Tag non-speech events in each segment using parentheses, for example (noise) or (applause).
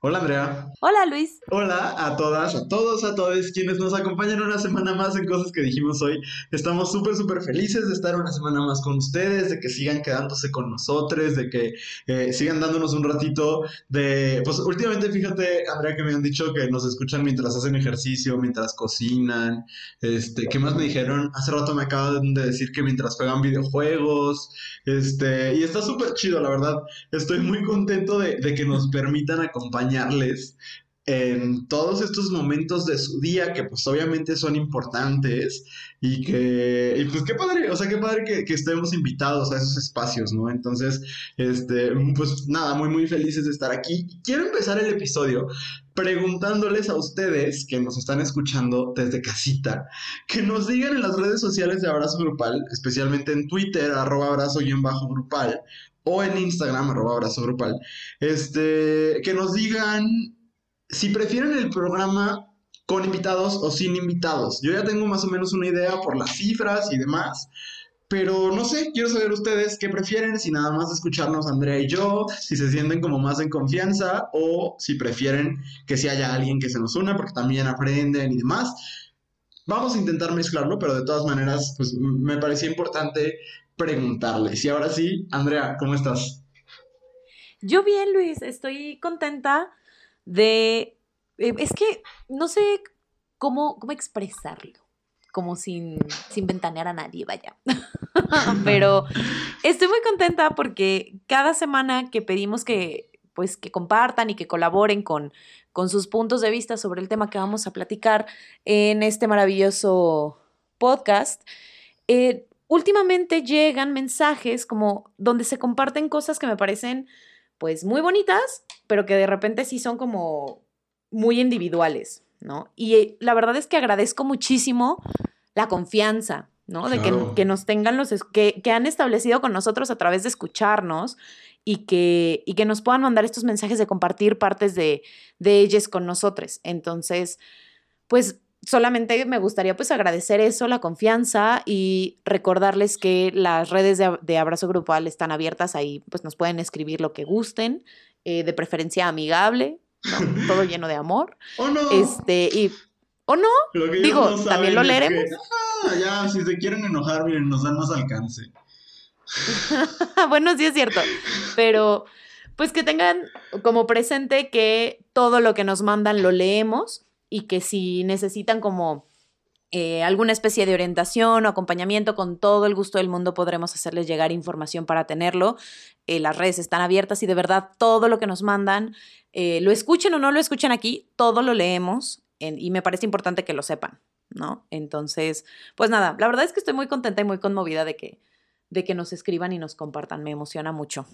Hola Andrea. Hola Luis. Hola a todas, a todos, a todos quienes nos acompañan una semana más en cosas que dijimos hoy. Estamos súper, súper felices de estar una semana más con ustedes, de que sigan quedándose con nosotros, de que eh, sigan dándonos un ratito de... Pues últimamente fíjate, Andrea, que me han dicho que nos escuchan mientras hacen ejercicio, mientras cocinan. Este, ¿qué más me dijeron? Hace rato me acaban de decir que mientras juegan videojuegos. Este, y está súper chido, la verdad. Estoy muy contento de, de que nos permitan acompañar en todos estos momentos de su día que pues obviamente son importantes y que, y pues qué padre, o sea, qué padre que, estemos invitados a esos espacios, ¿no? Entonces, este, pues nada, muy, muy felices de estar aquí. Quiero empezar el episodio preguntándoles a ustedes que nos están escuchando desde casita, que nos digan en las redes sociales de Abrazo Grupal, especialmente en Twitter, arroba abrazo-grupal, o en Instagram, arroba abrazo grupal, este, que nos digan si prefieren el programa con invitados o sin invitados. Yo ya tengo más o menos una idea por las cifras y demás. Pero no sé, quiero saber ustedes qué prefieren, si nada más escucharnos Andrea y yo, si se sienten como más en confianza o si prefieren que si haya alguien que se nos una porque también aprenden y demás. Vamos a intentar mezclarlo, pero de todas maneras, pues me parecía importante preguntarles. Y ahora sí, Andrea, ¿cómo estás? Yo bien, Luis, estoy contenta de... Eh, es que no sé cómo, cómo expresarlo, como sin, sin ventanear a nadie, vaya. (laughs) Pero estoy muy contenta porque cada semana que pedimos que pues que compartan y que colaboren con, con sus puntos de vista sobre el tema que vamos a platicar en este maravilloso podcast, eh, últimamente llegan mensajes como donde se comparten cosas que me parecen pues muy bonitas, pero que de repente sí son como muy individuales, ¿no? Y eh, la verdad es que agradezco muchísimo la confianza, ¿no? De que, nos tengan los, que, que, han establecido con nosotros a través de escucharnos y que, y que nos puedan mandar estos mensajes de compartir partes de, de ellas con nosotros. Entonces, pues solamente me gustaría pues agradecer eso, la confianza y recordarles que las redes de, abrazo grupal están abiertas ahí, pues nos pueden escribir lo que gusten, eh, de preferencia amigable, (laughs) todo lleno de amor. ¿O no? Este, y, ¿o no? Digo, también lo leeremos. ah, ya, si se quieren enojar, miren, nos dan más alcance. (laughs) bueno, sí es cierto, pero pues que tengan como presente que todo lo que nos mandan lo leemos y que si necesitan como eh, alguna especie de orientación o acompañamiento, con todo el gusto del mundo podremos hacerles llegar información para tenerlo. Eh, las redes están abiertas y de verdad todo lo que nos mandan, eh, lo escuchen o no lo escuchen aquí, todo lo leemos y me parece importante que lo sepan, ¿no? Entonces, pues nada, la verdad es que estoy muy contenta y muy conmovida de que, de que nos escriban y nos compartan, me emociona mucho.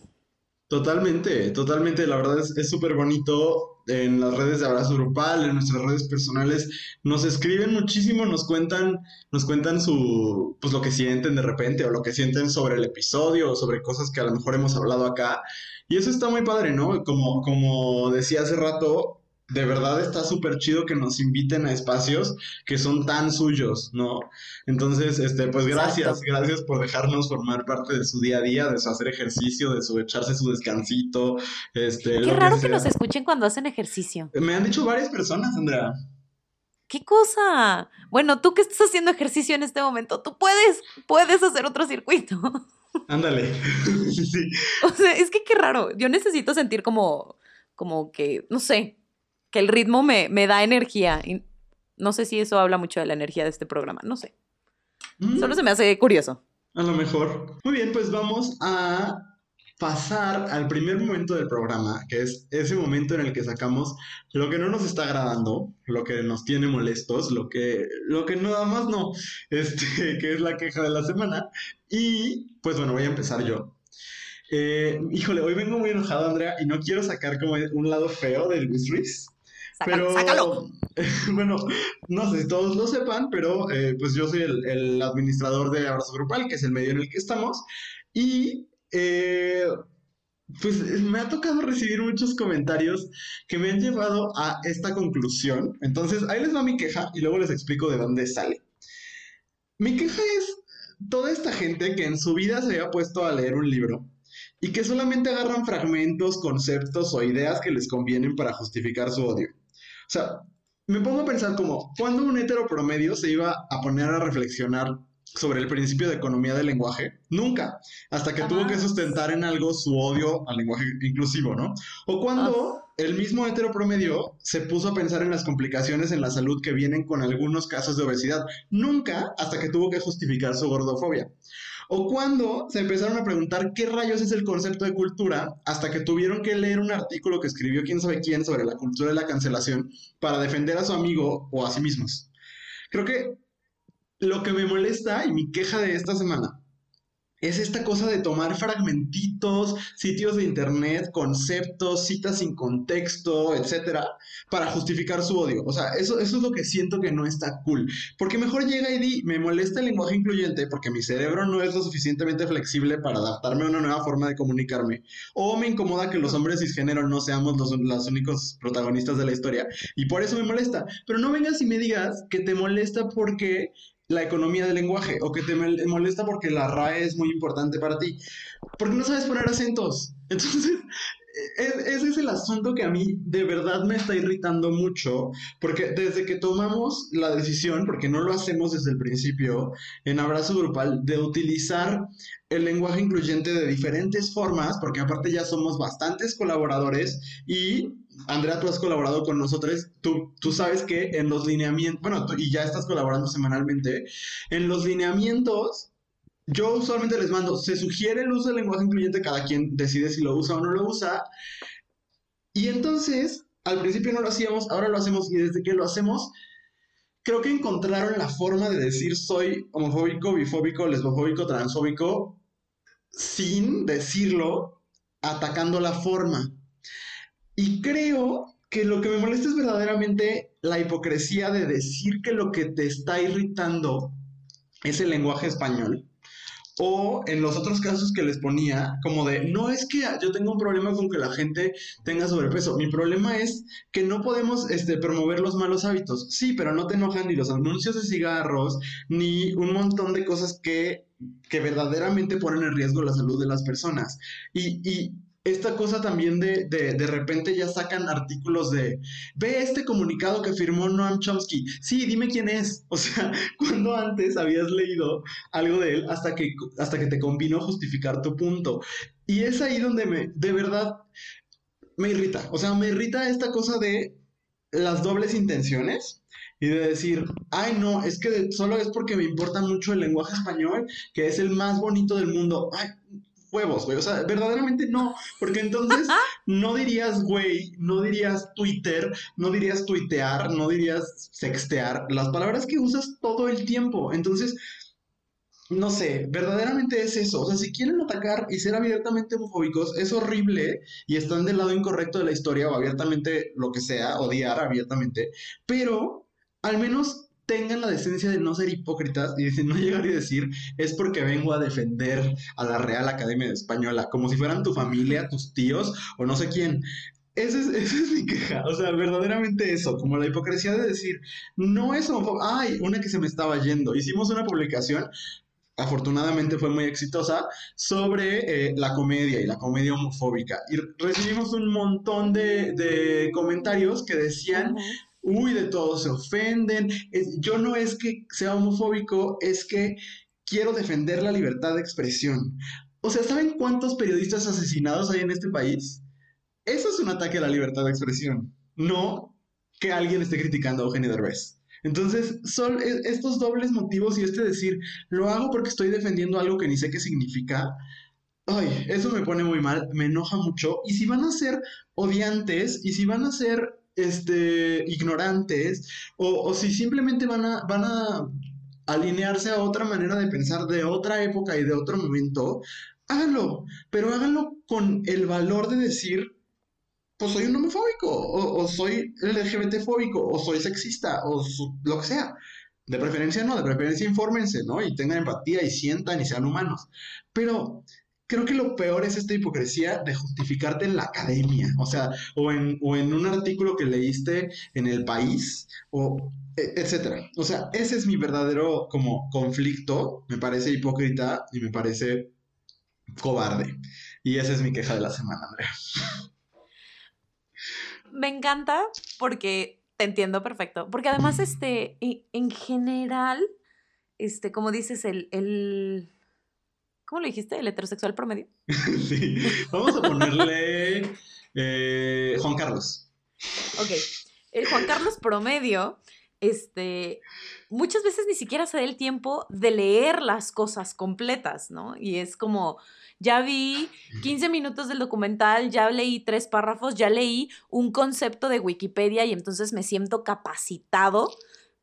Totalmente, totalmente. La verdad es súper bonito en las redes de Abrazo Grupal, en nuestras redes personales. Nos escriben muchísimo, nos cuentan, nos cuentan su, pues lo que sienten de repente o lo que sienten sobre el episodio o sobre cosas que a lo mejor hemos hablado acá. Y eso está muy padre, ¿no? Como, como decía hace rato, de verdad está súper chido que nos inviten a espacios que son tan suyos, ¿no? Entonces, este, pues gracias, gracias por dejarnos formar parte de su día a día, de su hacer ejercicio, de su echarse su descansito. Este, Qué raro que, nos escuchen cuando hacen ejercicio. Me han dicho varias personas, Andrea. ¿Qué cosa? Bueno, tú que estás haciendo ejercicio en este momento, tú puedes, puedes hacer otro circuito. (laughs) Ándale. sí. O sea, es que qué raro. Yo necesito sentir como, como que, no sé, que el ritmo me, me da energía. Y no sé si eso habla mucho de la energía de este programa, no sé. Mm. Solo se me hace curioso. A lo mejor. Muy bien, pues vamos a pasar al primer momento del programa, que es ese momento en el que sacamos lo que no nos está agradando, lo que nos tiene molestos, lo que, lo que nada más no, (laughs) este, que es la queja de la semana. Y pues bueno, voy a empezar yo. Eh, híjole, hoy vengo muy enojado, Andrea, y no quiero sacar como un lado feo de Luis Ruiz, pero, sácalo. (laughs) bueno, no sé si todos lo sepan, pero eh, pues yo soy el, administrador de Abrazo Grupal, que es el medio en el que estamos. Y eh, pues me ha tocado recibir muchos comentarios que me han llevado a esta conclusión. Entonces, ahí les va mi queja y luego les explico de dónde sale. Mi queja es toda esta gente que en su vida se había puesto a leer un libro y que solamente agarran fragmentos, conceptos o ideas que les convienen para justificar su odio. O sea, me pongo a pensar como, ¿cuándo un hetero promedio se iba a poner a reflexionar sobre el principio de economía del lenguaje? Nunca, hasta que tuvo que sustentar en algo su odio al lenguaje inclusivo, ¿no? O cuando ah. el mismo hetero promedio se puso a pensar en las complicaciones en la salud que vienen con algunos casos de obesidad. Nunca, hasta que tuvo que justificar su gordofobia. O cuando se empezaron a preguntar qué rayos es el concepto de cultura hasta que tuvieron que leer un artículo que escribió quién sabe quién sobre la cultura de la cancelación para defender a su amigo o a sí mismos. Creo que lo que me molesta y mi queja de esta semana es esta cosa de tomar fragmentitos, sitios de internet, conceptos, citas sin contexto, etcétera, para justificar su odio. O sea, eso, eso es lo que siento que no está cool. Porque mejor llega y di, me molesta el lenguaje incluyente porque mi cerebro no es lo suficientemente flexible para adaptarme a una nueva forma de comunicarme. O me incomoda que los hombres cisgénero no seamos los, los únicos protagonistas de la historia. Y por eso me molesta. Pero no vengas y me digas que te molesta porque la economía del lenguaje o que te molesta porque la RAE es muy importante para ti, porque no sabes poner acentos. (laughs) Entonces, ese es el asunto que a mí de verdad me está irritando mucho, porque desde que tomamos la decisión, porque no lo hacemos desde el principio, en Abrazo Grupal, de utilizar el lenguaje incluyente de diferentes formas, porque aparte ya somos bastantes colaboradores y Andrea, tú has colaborado con nosotros, tú, tú sabes que en los lineamientos, bueno, y ya estás colaborando semanalmente, en los lineamientos, yo usualmente les mando, se sugiere el uso del lenguaje incluyente, cada quien decide si lo usa o no lo usa, y entonces, al principio no lo hacíamos, ahora lo hacemos, y desde que lo hacemos, creo que encontraron la forma de decir soy homofóbico, bifóbico, lesbofóbico, transfóbico, sin decirlo, atacando la forma. Y creo que lo que me molesta es verdaderamente la hipocresía de decir que lo que te está irritando es el lenguaje español. O en los otros casos que les ponía, como de, no es que yo tenga un problema con que la gente tenga sobrepeso, mi problema es que no podemos este, promover los malos hábitos. Sí, pero no te enojan ni los anuncios de cigarros, ni un montón de cosas que, que verdaderamente ponen en riesgo la salud de las personas. Y, y esta cosa también de, de, de repente ya sacan artículos de, ve este comunicado que firmó Noam Chomsky, sí, dime quién es, (laughs) o sea, cuando antes habías leído algo de él hasta que, hasta que te convino justificar tu punto. Y es ahí donde me, de verdad, me irrita, o sea, me irrita esta cosa de las dobles intenciones y de decir, ay no, es que solo es porque me importa mucho el lenguaje español, que es el más bonito del mundo. Ay, huevos, güey. O sea, verdaderamente no. Porque entonces no dirías, güey, no dirías Twitter, no dirías tuitear, no dirías sextear. Las palabras que usas todo el tiempo. Entonces, no sé, verdaderamente es eso. O sea, si quieren atacar y ser abiertamente homofóbicos, es horrible y están del lado incorrecto de la historia o abiertamente lo que sea, odiar abiertamente. Pero al menos tengan la decencia de no ser hipócritas y de no (laughs) llegar y decir es porque vengo a defender a la Real Academia Española, como si fueran tu familia, tus tíos o no sé quién. (laughs) Esa es, mi queja, o sea, verdaderamente eso, como la hipocresía de decir, no es homofóbico, ay, una que se me estaba yendo, hicimos una publicación, afortunadamente fue muy exitosa, sobre eh, la comedia y la comedia homofóbica. Y recibimos un montón de, comentarios que decían, uy, de todo se ofenden. yo no es que sea homofóbico, es que quiero defender la libertad de expresión. O sea, ¿saben cuántos periodistas asesinados hay en este país? Eso es un ataque a la libertad de expresión, no que alguien esté criticando a Eugenio Derbez. Entonces, son e, estos dobles motivos y este decir, lo hago porque estoy defendiendo algo que ni sé qué significa. Ay, eso me pone muy mal, me enoja mucho. Y si van a ser odiantes y si van a ser este, ignorantes o, si simplemente van a, van a alinearse a otra manera de pensar de otra época y de otro momento, háganlo, pero háganlo con el valor de decir, pues soy un homofóbico, o, soy LGBT fóbico, o soy sexista, o lo que sea. De preferencia no, de preferencia infórmense, ¿no? Y tengan empatía y sientan y sean humanos. Pero creo que lo peor es esta hipocresía de justificarte en la academia, o sea, o en, o en un artículo que leíste en el país, o e, etcétera. O sea, ese es mi verdadero como conflicto, me parece hipócrita y me parece cobarde. Y esa es mi queja de la semana, Andrea. Me encanta porque te entiendo perfecto. Porque además, este, en general, este, como dices, el, el ¿cómo lo dijiste? ¿El heterosexual promedio? (laughs) sí, vamos a ponerle eh, Juan Carlos. Ok, el Juan Carlos promedio, este, muchas veces ni siquiera se da el tiempo de leer las cosas completas, ¿no? Y es como, ya vi 15 minutos del documental, ya leí tres párrafos, ya leí un concepto de Wikipedia y entonces me siento capacitado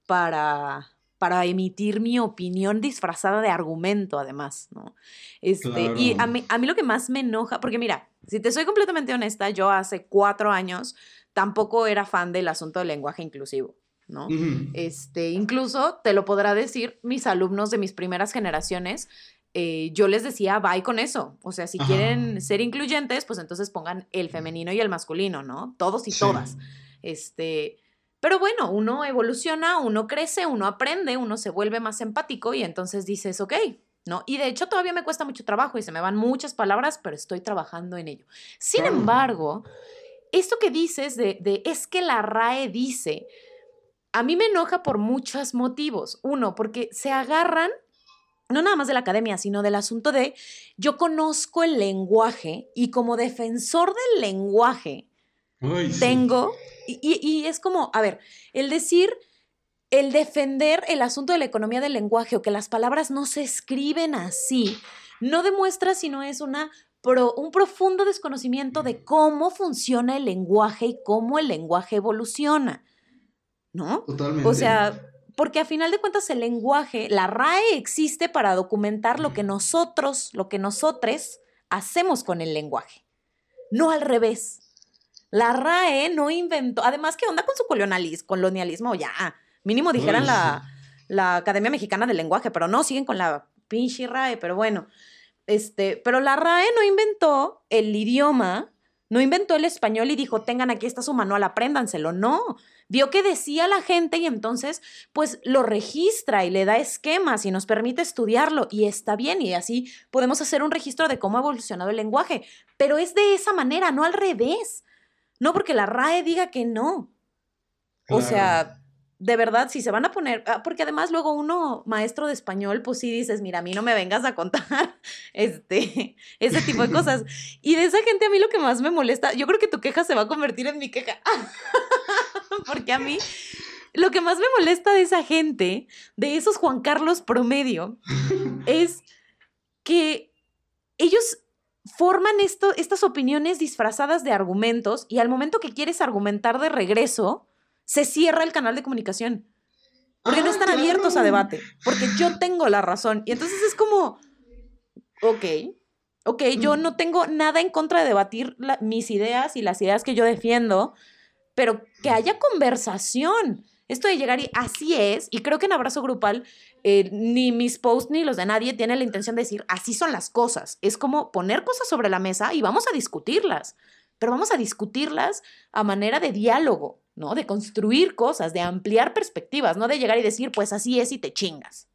para, para emitir mi opinión disfrazada de argumento, además, ¿no? Este, Y a mí, a mí lo que más me enoja, porque mira, si te soy completamente honesta, yo hace cuatro años tampoco era fan del asunto del lenguaje inclusivo. ¿no? Este, incluso te lo podrá decir mis alumnos de mis primeras generaciones. Eh, yo les decía, bye con eso. O sea, si quieren ser incluyentes, pues entonces pongan el femenino y el masculino, ¿no? Todos y todas. Este, pero bueno, uno evoluciona, uno crece, uno aprende, uno se vuelve más empático y entonces dices, ok, ¿no? Y de hecho todavía me cuesta mucho trabajo y se me van muchas palabras, pero estoy trabajando en ello. Sin embargo, esto que dices de, de, es que la RAE dice, a mí me enoja por muchos motivos. Uno, porque se agarran no nada más de la academia, sino del asunto de yo conozco el lenguaje y como defensor del lenguaje tengo y, es como, a ver, el decir, el defender el asunto de la economía del lenguaje o que las palabras no se escriben así, no demuestra si no es una un profundo desconocimiento de cómo funciona el lenguaje y cómo el lenguaje evoluciona. ¿No? Totalmente. O sea, porque a final de cuentas el lenguaje, la RAE existe para documentar lo que nosotros, lo que nosotros hacemos con el lenguaje, no al revés. La RAE no inventó, además, ¿qué onda con su colonialismo? colonialismo? Ya, mínimo dijeran la, la, Academia Mexicana del Lenguaje, pero no, siguen con la pinche RAE, pero bueno. Este, pero la RAE no inventó el idioma, no inventó el español y dijo, tengan aquí está su manual, apréndanselo. No, vio que decía la gente y entonces pues lo registra y le da esquemas y nos permite estudiarlo y está bien y así podemos hacer un registro de cómo ha evolucionado el lenguaje, pero es de esa manera, no al revés. No porque la RAE diga que no. O sea, de verdad, si se van a poner, ah, porque además luego uno, maestro de español, pues sí dices, mira, a mí no me vengas a contar (laughs) este, ese tipo de cosas. (laughs) Y de esa gente a mí lo que más me molesta, yo creo que tu queja se va a convertir en mi queja, (laughs) porque a mí lo que más me molesta de esa gente, de esos Juan Carlos promedio, es que ellos forman esto, estas opiniones disfrazadas de argumentos y al momento que quieres argumentar de regreso, se cierra el canal de comunicación. Porque no ah, están abiertos a debate, porque yo tengo la razón. Y entonces es como, ok, ok, yo mm. no tengo nada en contra de debatir mis ideas y las ideas que yo defiendo, pero que haya conversación. Esto de llegar y así es, y creo que en abrazo grupal eh, ni mis posts ni los de nadie tienen la intención de decir así son las cosas. Es como poner cosas sobre la mesa y vamos a discutirlas, pero vamos a discutirlas a manera de diálogo, ¿no? De construir cosas, de ampliar perspectivas, no de llegar y decir pues así es y te chingas.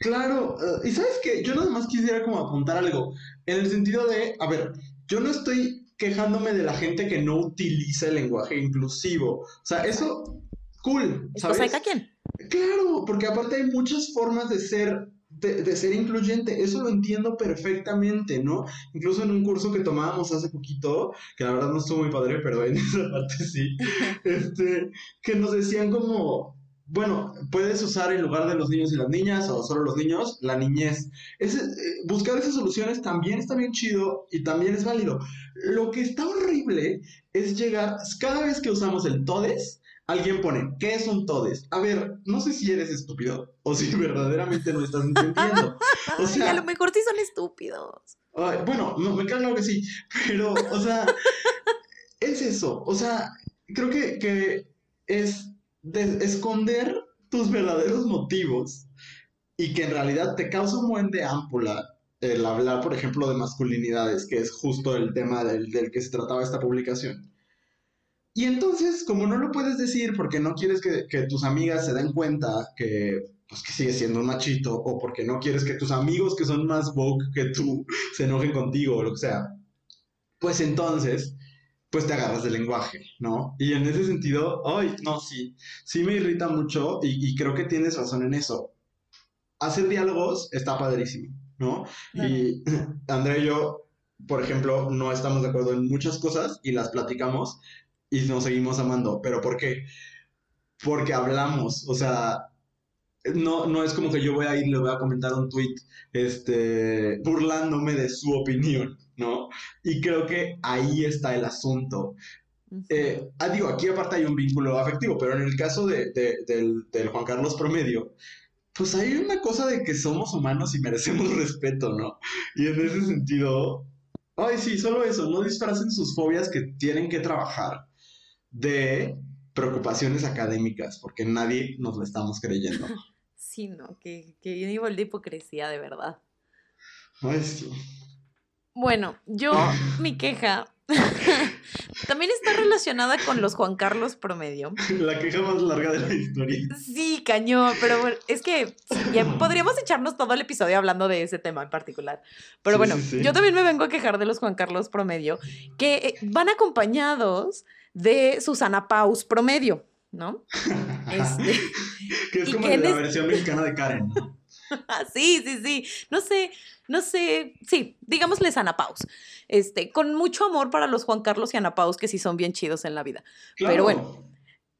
Claro, eh, y sabes que yo nada más quisiera como apuntar algo, en el sentido de, a ver, yo no estoy quejándome de la gente que no utiliza el lenguaje inclusivo. O sea, eso cool. ¿sabes? quién? Claro, porque aparte hay muchas formas de ser de, ser incluyente, eso lo entiendo perfectamente, ¿no? Incluso en un curso que tomábamos hace poquito, que la verdad no estuvo muy padre, pero en (laughs) esa parte sí, (laughs) este, que nos decían como, bueno, puedes usar en lugar de los niños y las niñas o solo los niños, la niñez. Ese, eh, buscar esas soluciones también está bien chido y también es válido. Lo que está horrible es llegar, cada vez que usamos el todes, Alguien pone, ¿qué es un todes? A ver, no sé si eres estúpido o si (laughs) verdaderamente no estás entendiendo. (laughs) O sea, a lo mejor sí son estúpidos. bueno, no, me cago que sí, pero, o sea, (laughs) es eso. O sea, creo que, que es esconder tus verdaderos motivos y que en realidad te causa un buen de ámpula el hablar, por ejemplo, de masculinidades, que es justo el tema del, del que se trataba esta publicación. Y entonces, como no lo puedes decir porque no quieres que, tus amigas se den cuenta que, pues, que sigues siendo un machito, o porque no quieres que tus amigos que son más woke que tú (laughs) se enojen contigo o lo que sea, pues entonces, pues te agarras del lenguaje, ¿no? Y en ese sentido, ay, no, sí, sí me irrita mucho y, y creo que tienes razón en eso. Hacer diálogos está padrísimo, ¿no? Y (clears throat) Andrea y yo, por ejemplo, no estamos de acuerdo en muchas cosas y las platicamos y nos seguimos amando. ¿Pero por qué? Porque hablamos, o sea, no, no es como que yo voy a ir y le voy a comentar un tweet este, burlándome de su opinión, ¿no? Y creo que ahí está el asunto. Eh, ah, digo, aquí aparte hay un vínculo afectivo, pero en el caso de, del, del, Juan Carlos promedio, pues hay una cosa de que somos humanos y merecemos (laughs) respeto, ¿no? Y en ese sentido, ay, sí, solo eso, no disfracen sus fobias que tienen que trabajar de preocupaciones académicas, porque nadie nos lo estamos creyendo. (laughs) Sí, no, que, que nivel de hipocresía, de verdad. Ay, sí. Bueno, yo, (laughs) mi queja (laughs) también está relacionada con los Juan Carlos promedio. La queja más larga de la historia. Sí, cañón, pero bueno, es que podríamos echarnos todo el episodio hablando de ese tema en particular. Pero bueno, yo también me vengo a quejar de los Juan Carlos promedio, que eh, van acompañados de Susana Paus promedio, ¿no? (laughs) Este, que es como la versión mexicana de Karen, ¿no? (laughs) sí, sí, sí. No sé, no sé, sí, digámosle Ana Paus. Este, con mucho amor para los Juan Carlos y Ana Paus, que sí son bien chidos en la vida. Pero bueno,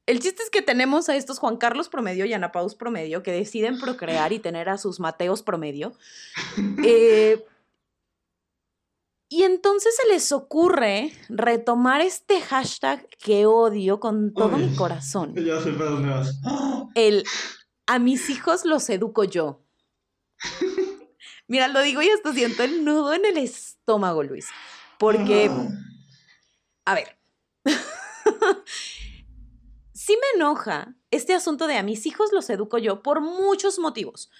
el chiste es que tenemos a estos Juan Carlos promedio y Ana Paus promedio que deciden procrear y tener a sus Mateos promedio. (laughs) Eh, y entonces se les ocurre retomar este hashtag que odio con todo mi corazón. (laughs) Ya sé para dónde vas. El a mis hijos los educo yo. Mira, lo digo y hasta siento el nudo en el estómago, Luis. Porque, a ver, (laughs) sí me enoja este asunto de a mis hijos los educo yo por muchos motivos.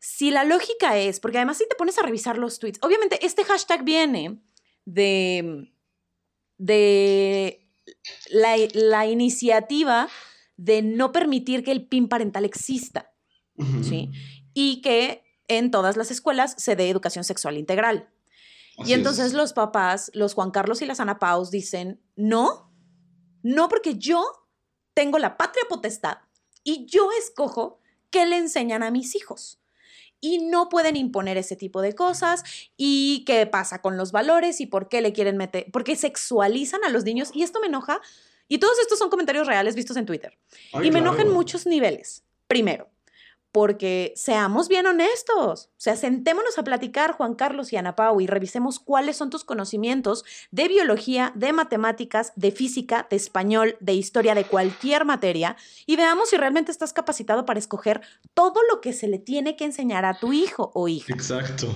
Si la lógica es, porque además si te pones a revisar los tweets, obviamente este hashtag viene de, de la, la iniciativa de no permitir que el PIN parental exista, ¿sí? Y que en todas las escuelas se dé educación sexual integral. y entonces los papás, los Juan Carlos y las Ana Paus dicen, no, no porque yo tengo la patria potestad y yo escojo qué le enseñan a mis hijos. Y no pueden imponer ese tipo de cosas y qué pasa con los valores y por qué le quieren meter, porque sexualizan a los niños y esto me enoja. Y todos estos son comentarios reales vistos en Twitter. y me enoja en muchos niveles. Primero, porque seamos bien honestos, o sea, sentémonos a platicar, Juan Carlos y Ana Pau, y revisemos cuáles son tus conocimientos de biología, de matemáticas, de física, de español, de historia, de cualquier materia, y veamos si realmente estás capacitado para escoger todo lo que se le tiene que enseñar a tu hijo o hija. Exacto.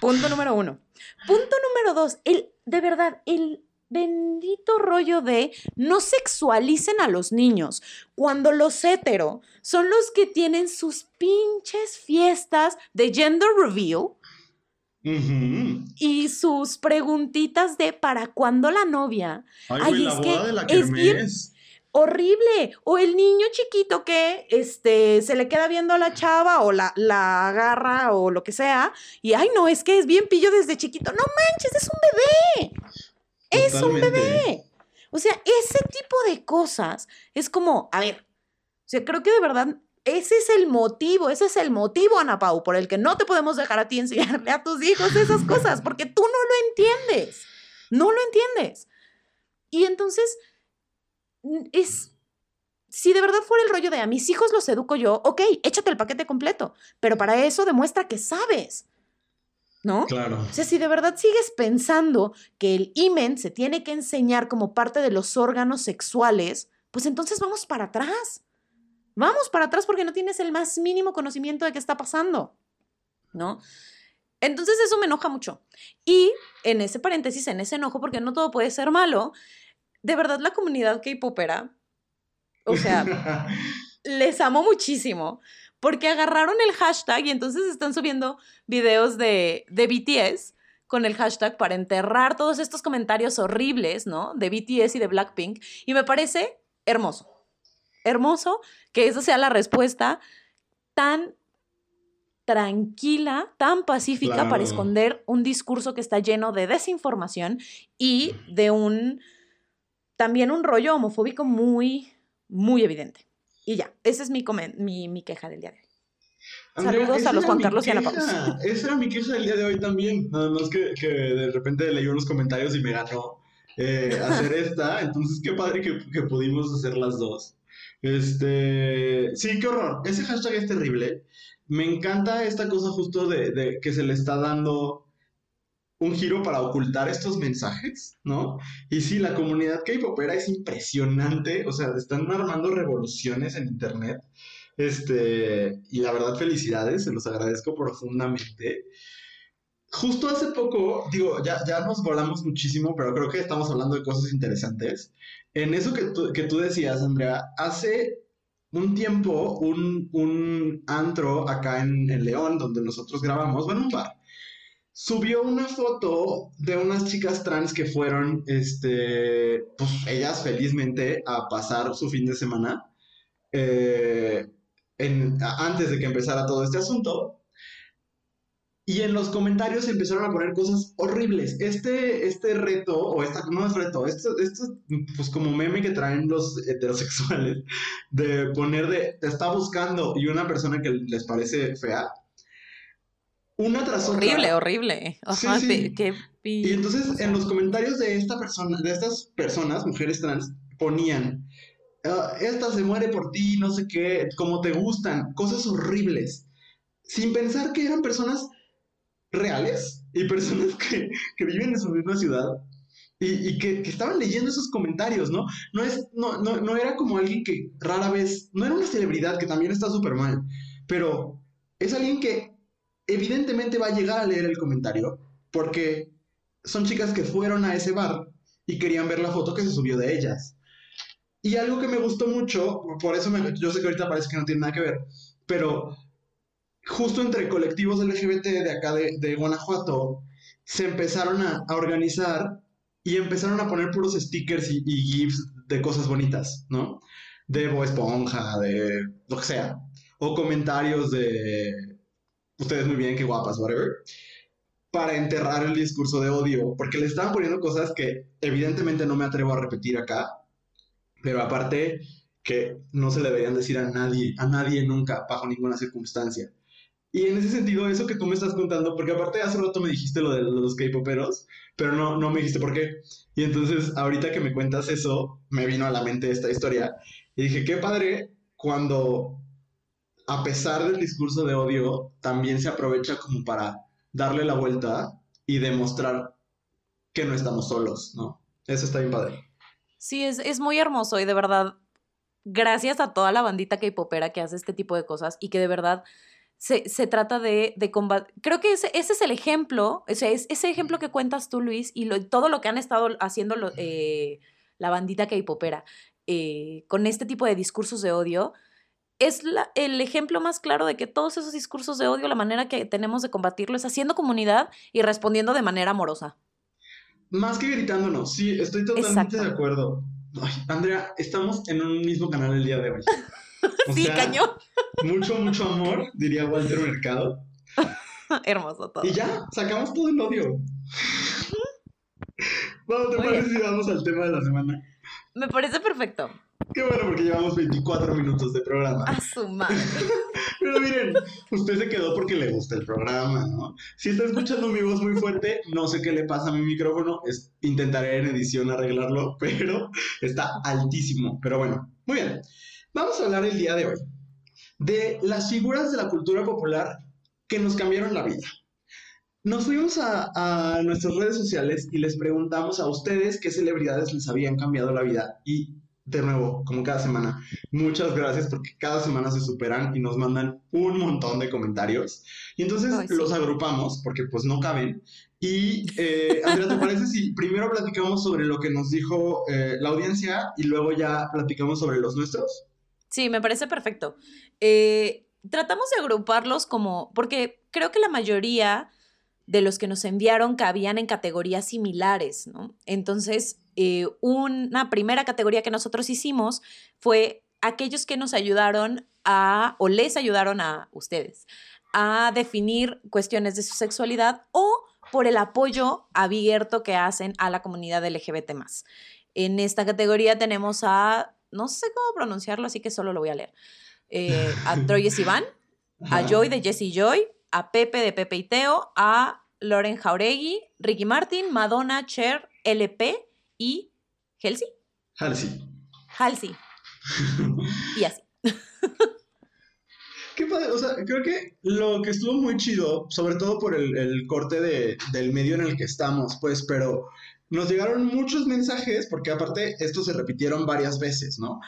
Punto número uno. Punto número dos, el, de verdad, el bendito rollo de no sexualicen a los niños, cuando los hetero son los que tienen sus pinches fiestas de gender reveal. Y sus preguntitas de para cuándo la novia. Ay, es que es bien horrible. O el niño chiquito que este, se le queda viendo a la chava o la, la agarra o lo que sea. Y ay, no, es que es bien pillo desde chiquito. No manches, es un bebé. Es un bebé. O sea, ese tipo de cosas es como, a ver, o sea, creo que de verdad ese es el motivo, ese es el motivo, Ana Pau, por el que no te podemos dejar a ti enseñarle a tus hijos esas cosas, porque tú no lo entiendes, no lo entiendes. Y entonces, es, si de verdad fuera el rollo de a mis hijos los educo yo, ok, échate el paquete completo, pero para eso demuestra que sabes. ¿No? Claro. O sea, si de verdad sigues pensando que el imen se tiene que enseñar como parte de los órganos sexuales, pues entonces vamos para atrás. Vamos para atrás porque no tienes el más mínimo conocimiento de qué está pasando, ¿no? Entonces eso me enoja mucho. Y en ese paréntesis, en ese enojo, porque no todo puede ser malo, de verdad la comunidad K-popera, o sea, (laughs) les amo muchísimo porque agarraron el hashtag y entonces están subiendo videos de, de BTS con el hashtag para enterrar todos estos comentarios horribles, ¿no? De BTS y de Blackpink. Y me parece hermoso. Hermoso que esa sea la respuesta tan tranquila, tan pacífica para esconder un discurso que está lleno de desinformación y de un, también un rollo homofóbico muy, muy evidente. Y ya, esa es mi, mi, mi queja del día de hoy. Saludos a los Juan Carlos y Ana queja. Esa era mi queja del día de hoy también. Nada más que, que de repente leí unos comentarios y me ganó eh, hacer esta. (laughs) Entonces, qué padre que, que pudimos hacer las dos. Este. Sí, qué horror. Ese hashtag es terrible. Me encanta esta cosa justo de, de que se le está dando un giro para ocultar estos mensajes, ¿no? Y sí, la comunidad K-popera es impresionante. O sea, están armando revoluciones en internet. Este, y la verdad, felicidades, se los agradezco profundamente. Justo hace poco, digo, ya, ya nos volamos muchísimo, pero creo que estamos hablando de cosas interesantes. En eso que tú, que tú decías, Andrea, hace un tiempo, un, un antro acá en, en León, donde nosotros grabamos, bueno, un bar, subió una foto de unas chicas trans que fueron, este, pues ellas felizmente a pasar su fin de semana. eh, antes de que empezara todo este asunto. Y en los comentarios empezaron a poner cosas horribles. Este, este reto, o esta, no es reto, esto, esto pues como meme que traen los heterosexuales, de poner de, te está buscando y una persona que les parece fea. Una tras otra. Horrible, horrible. Ajá, Sí, sí. qué Y entonces en los comentarios de esta persona, de estas personas, mujeres trans, ponían, "Ah, esta se muere por ti, no sé qué, como te gustan, cosas horribles, sin pensar que eran personas reales y personas que, que viven en su misma ciudad y, y que, que estaban leyendo esos comentarios, ¿no? No, es, no, no, no era como alguien que rara vez, no era una celebridad que también está súper mal, pero es alguien que evidentemente va a llegar a leer el comentario porque son chicas que fueron a ese bar y querían ver la foto que se subió de ellas. Y algo que me gustó mucho, por eso me- yo sé que ahorita parece que no tiene nada que ver, pero justo entre colectivos LGBT de acá de, de Guanajuato, se empezaron a, a organizar y empezaron a poner puros stickers y, y GIFs de cosas bonitas, ¿no? De Bob Esponja, de lo que sea. O comentarios de ustedes muy bien, qué guapas, whatever para enterrar el discurso de odio, porque le estaban poniendo cosas que evidentemente no me atrevo a repetir acá, pero aparte que no se le deberían decir a nadie, a nadie nunca, bajo ninguna circunstancia. Y en ese sentido, eso que tú me estás contando, porque aparte hace rato me dijiste lo de los K-poperos, pero no, no me dijiste por qué. Y entonces, ahorita que me cuentas eso, me vino a la mente esta historia. Y dije, qué padre cuando, a pesar del discurso de odio, también se aprovecha como para darle la vuelta y demostrar que no estamos solos, ¿no? Eso está bien padre. Sí, es, es muy hermoso y de verdad, gracias a toda la bandita K-popera que hace este tipo de cosas y que de verdad se, se trata de, de combatir. Creo que ese, ese es el ejemplo, ese, es, ese ejemplo que cuentas tú, Luis, y lo- todo lo que han estado haciendo lo- eh, la bandita K-popera eh, con este tipo de discursos de odio. Es la- el ejemplo más claro de que todos esos discursos de odio, la manera que tenemos de combatirlo es haciendo comunidad y respondiendo de manera amorosa. Más que gritándonos, sí, estoy totalmente Exacto. de acuerdo. Ay, Andrea, estamos en un mismo canal el día de hoy. (laughs) O sí, sea, cañón. Mucho, mucho amor, diría Walter Mercado. (laughs) Hermoso todo. Y ya, sacamos todo el odio. Bueno, ¿te Muy parece si vamos al tema de la semana? Me parece perfecto. Qué bueno, porque llevamos 24 minutos de programa. A su madre. (laughs) Pero miren, usted se quedó porque le gusta el programa, ¿no? Si está escuchando mi voz muy fuerte, no sé qué le pasa a mi micrófono. Es, intentaré en edición arreglarlo, (laughs) pero está altísimo. Pero bueno, muy bien. Vamos a hablar el día de hoy de las figuras de la cultura popular que nos cambiaron la vida. Nos fuimos a, a nuestras redes sociales y les preguntamos a ustedes qué celebridades les habían cambiado la vida. Y de nuevo, como cada semana, muchas gracias porque cada semana se superan y nos mandan un montón de comentarios. Y entonces Ay, sí. los agrupamos porque pues no caben. Y eh, Andrea, ¿te parece si primero platicamos sobre lo que nos dijo eh, la audiencia y luego ya platicamos sobre los nuestros? Sí, me parece perfecto. Eh, tratamos de agruparlos como, porque creo que la mayoría de los que nos enviaron cabían en categorías similares, ¿no? Entonces, eh, una primera categoría que nosotros hicimos fue aquellos que nos ayudaron a, o les ayudaron a ustedes, a definir cuestiones de su sexualidad o por el apoyo abierto que hacen a la comunidad LGBT En esta categoría tenemos a, no sé cómo pronunciarlo, así que solo lo voy a leer, eh, a (laughs) Troyes Iván, a Joy de Jesse Joy, a Pepe de Pepe y Teo, a Loren Jauregui, Ricky Martin, Madonna, Cher, LP y Halsey. Halsey. Halsey. y así. Qué padre, o sea, creo que lo que estuvo muy chido, sobre todo por el, corte de, del medio en el que estamos, pues, pero nos llegaron muchos mensajes, porque aparte estos se repitieron varias veces, ¿no?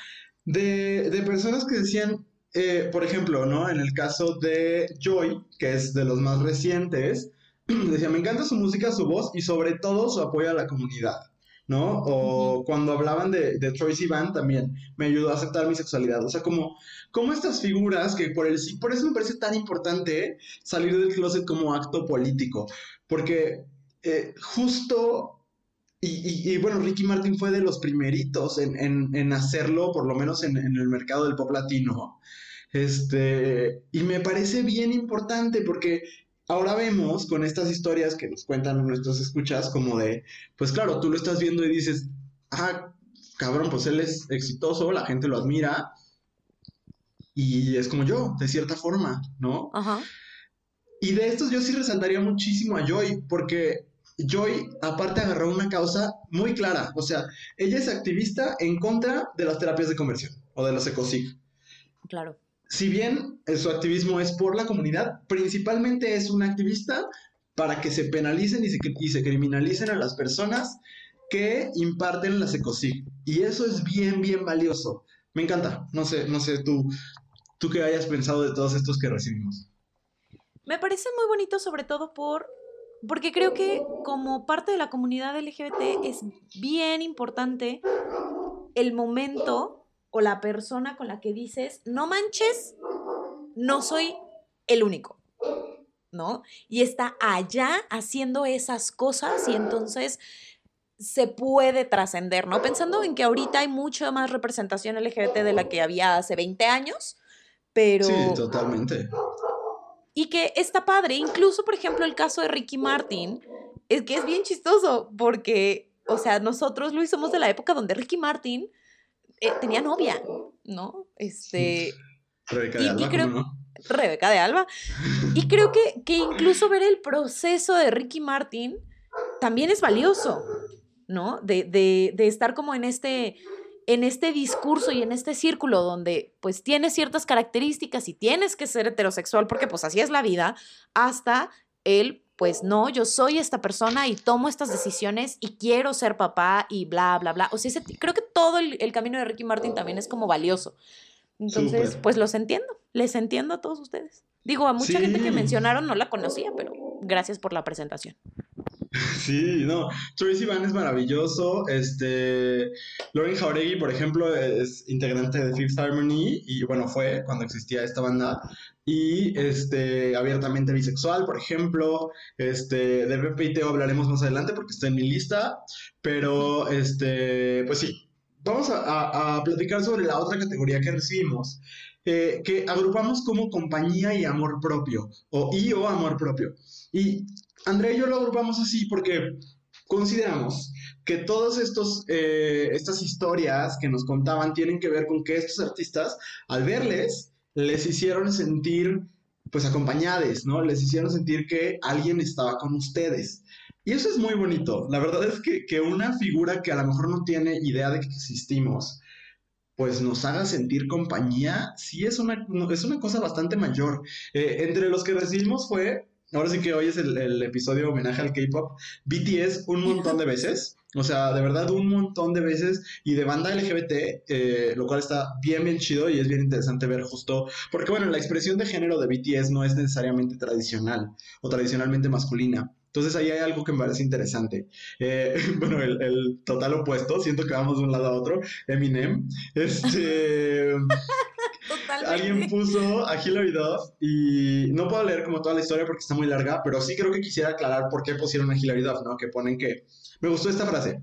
De, de personas que decían, eh, por ejemplo, ¿no? En el caso de Joy, que es de los más recientes, (clears throat) decía, me encanta su música, su voz y sobre todo su apoyo a la comunidad, ¿no? O cuando hablaban de, de Troy Van también, me ayudó a aceptar mi sexualidad. O sea, como, como estas figuras que por, el, por eso me parece tan importante salir del closet como acto político, porque eh, justo y, y, bueno, Ricky Martin fue de los primeritos en, en, en hacerlo, por lo menos en, en, el mercado del pop latino. Este, y me parece bien importante porque ahora vemos con estas historias que nos cuentan nuestros escuchas como de, pues claro, tú lo estás viendo y dices, ah, cabrón, pues él es exitoso, la gente lo admira. Y es como yo, de cierta forma, ¿no? Ajá. Y de estos yo sí resaltaría muchísimo a Joy, porque Joy, aparte, agarró una causa muy clara. O sea, ella es activista en contra de las terapias de conversión o de los ecosig. Claro. Si bien su activismo es por la comunidad, principalmente es una activista para que se penalicen y se, y se criminalicen a las personas que imparten las ecosig. Y eso es bien, bien valioso. Me encanta. No sé, no sé tú, tú qué hayas pensado de todos estos que recibimos. Me parece muy bonito, sobre todo por porque creo que como parte de la comunidad LGBT es bien importante el momento o la persona con la que dices, no manches, no soy el único, ¿no? Y está allá haciendo esas cosas y entonces se puede trascender, ¿no? Pensando en que ahorita hay mucha más representación LGBT de la que había hace 20 años, pero... Sí, totalmente. Y que está padre, incluso por ejemplo el caso de Ricky Martin, es que es bien chistoso porque, o sea, nosotros Luis somos de la época donde Ricky Martin eh, tenía novia, ¿no? Este... (laughs) Rebeca de Alba, no? Rebeca de Alba. Y creo que, que incluso ver el proceso de Ricky Martin también es valioso, ¿no? De, de, de estar como en este en este discurso y en este círculo donde pues tienes ciertas características y tienes que ser heterosexual porque pues así es la vida, hasta el pues no, yo soy esta persona y tomo estas decisiones y quiero ser papá y bla, bla, bla. O sea, creo que todo el, camino de Ricky Martin también es como valioso. Entonces, pues los entiendo, les entiendo a todos ustedes. Digo, a mucha gente que mencionaron no la conocía, pero gracias por la presentación. (laughs) Sí, no, Tracy Van es maravilloso. Este, Lauren Jauregui, por ejemplo, es integrante de Fifth Harmony y bueno, fue cuando existía esta banda. Y este, abiertamente bisexual, por ejemplo. Este, de Pepe y Teo hablaremos más adelante porque está en mi lista. Pero, este, pues sí, vamos a, platicar sobre la otra categoría que recibimos. Eh, que agrupamos como compañía y amor propio, o y o amor propio. Y Andrea y yo lo agrupamos así porque consideramos que todas eh, estas historias que nos contaban tienen que ver con que estos artistas, al verles, les hicieron sentir pues acompañados, ¿no? Les hicieron sentir que alguien estaba con ustedes. Y eso es muy bonito. La verdad es que, una figura que a lo mejor no tiene idea de que existimos, pues nos haga sentir compañía, sí es una, es una cosa bastante mayor. Eh, entre los que recibimos fue ahora sí que hoy es el, episodio homenaje al K-pop, BTS un montón de veces, o sea, de verdad un montón de veces, y de banda LGBT, eh, lo cual está bien, bien chido y es bien interesante ver justo, porque bueno, la expresión de género de BTS no es necesariamente tradicional o tradicionalmente masculina. Entonces ahí hay algo que me parece interesante. Eh, (laughs) bueno, el, total opuesto, siento que vamos de un lado a otro, Eminem. Este, (laughs) alguien puso a Hillary Duff y no puedo leer como toda la historia porque está muy larga, pero sí creo que quisiera aclarar por qué pusieron a Hillary Duff, ¿no? Que ponen que... Me gustó esta frase.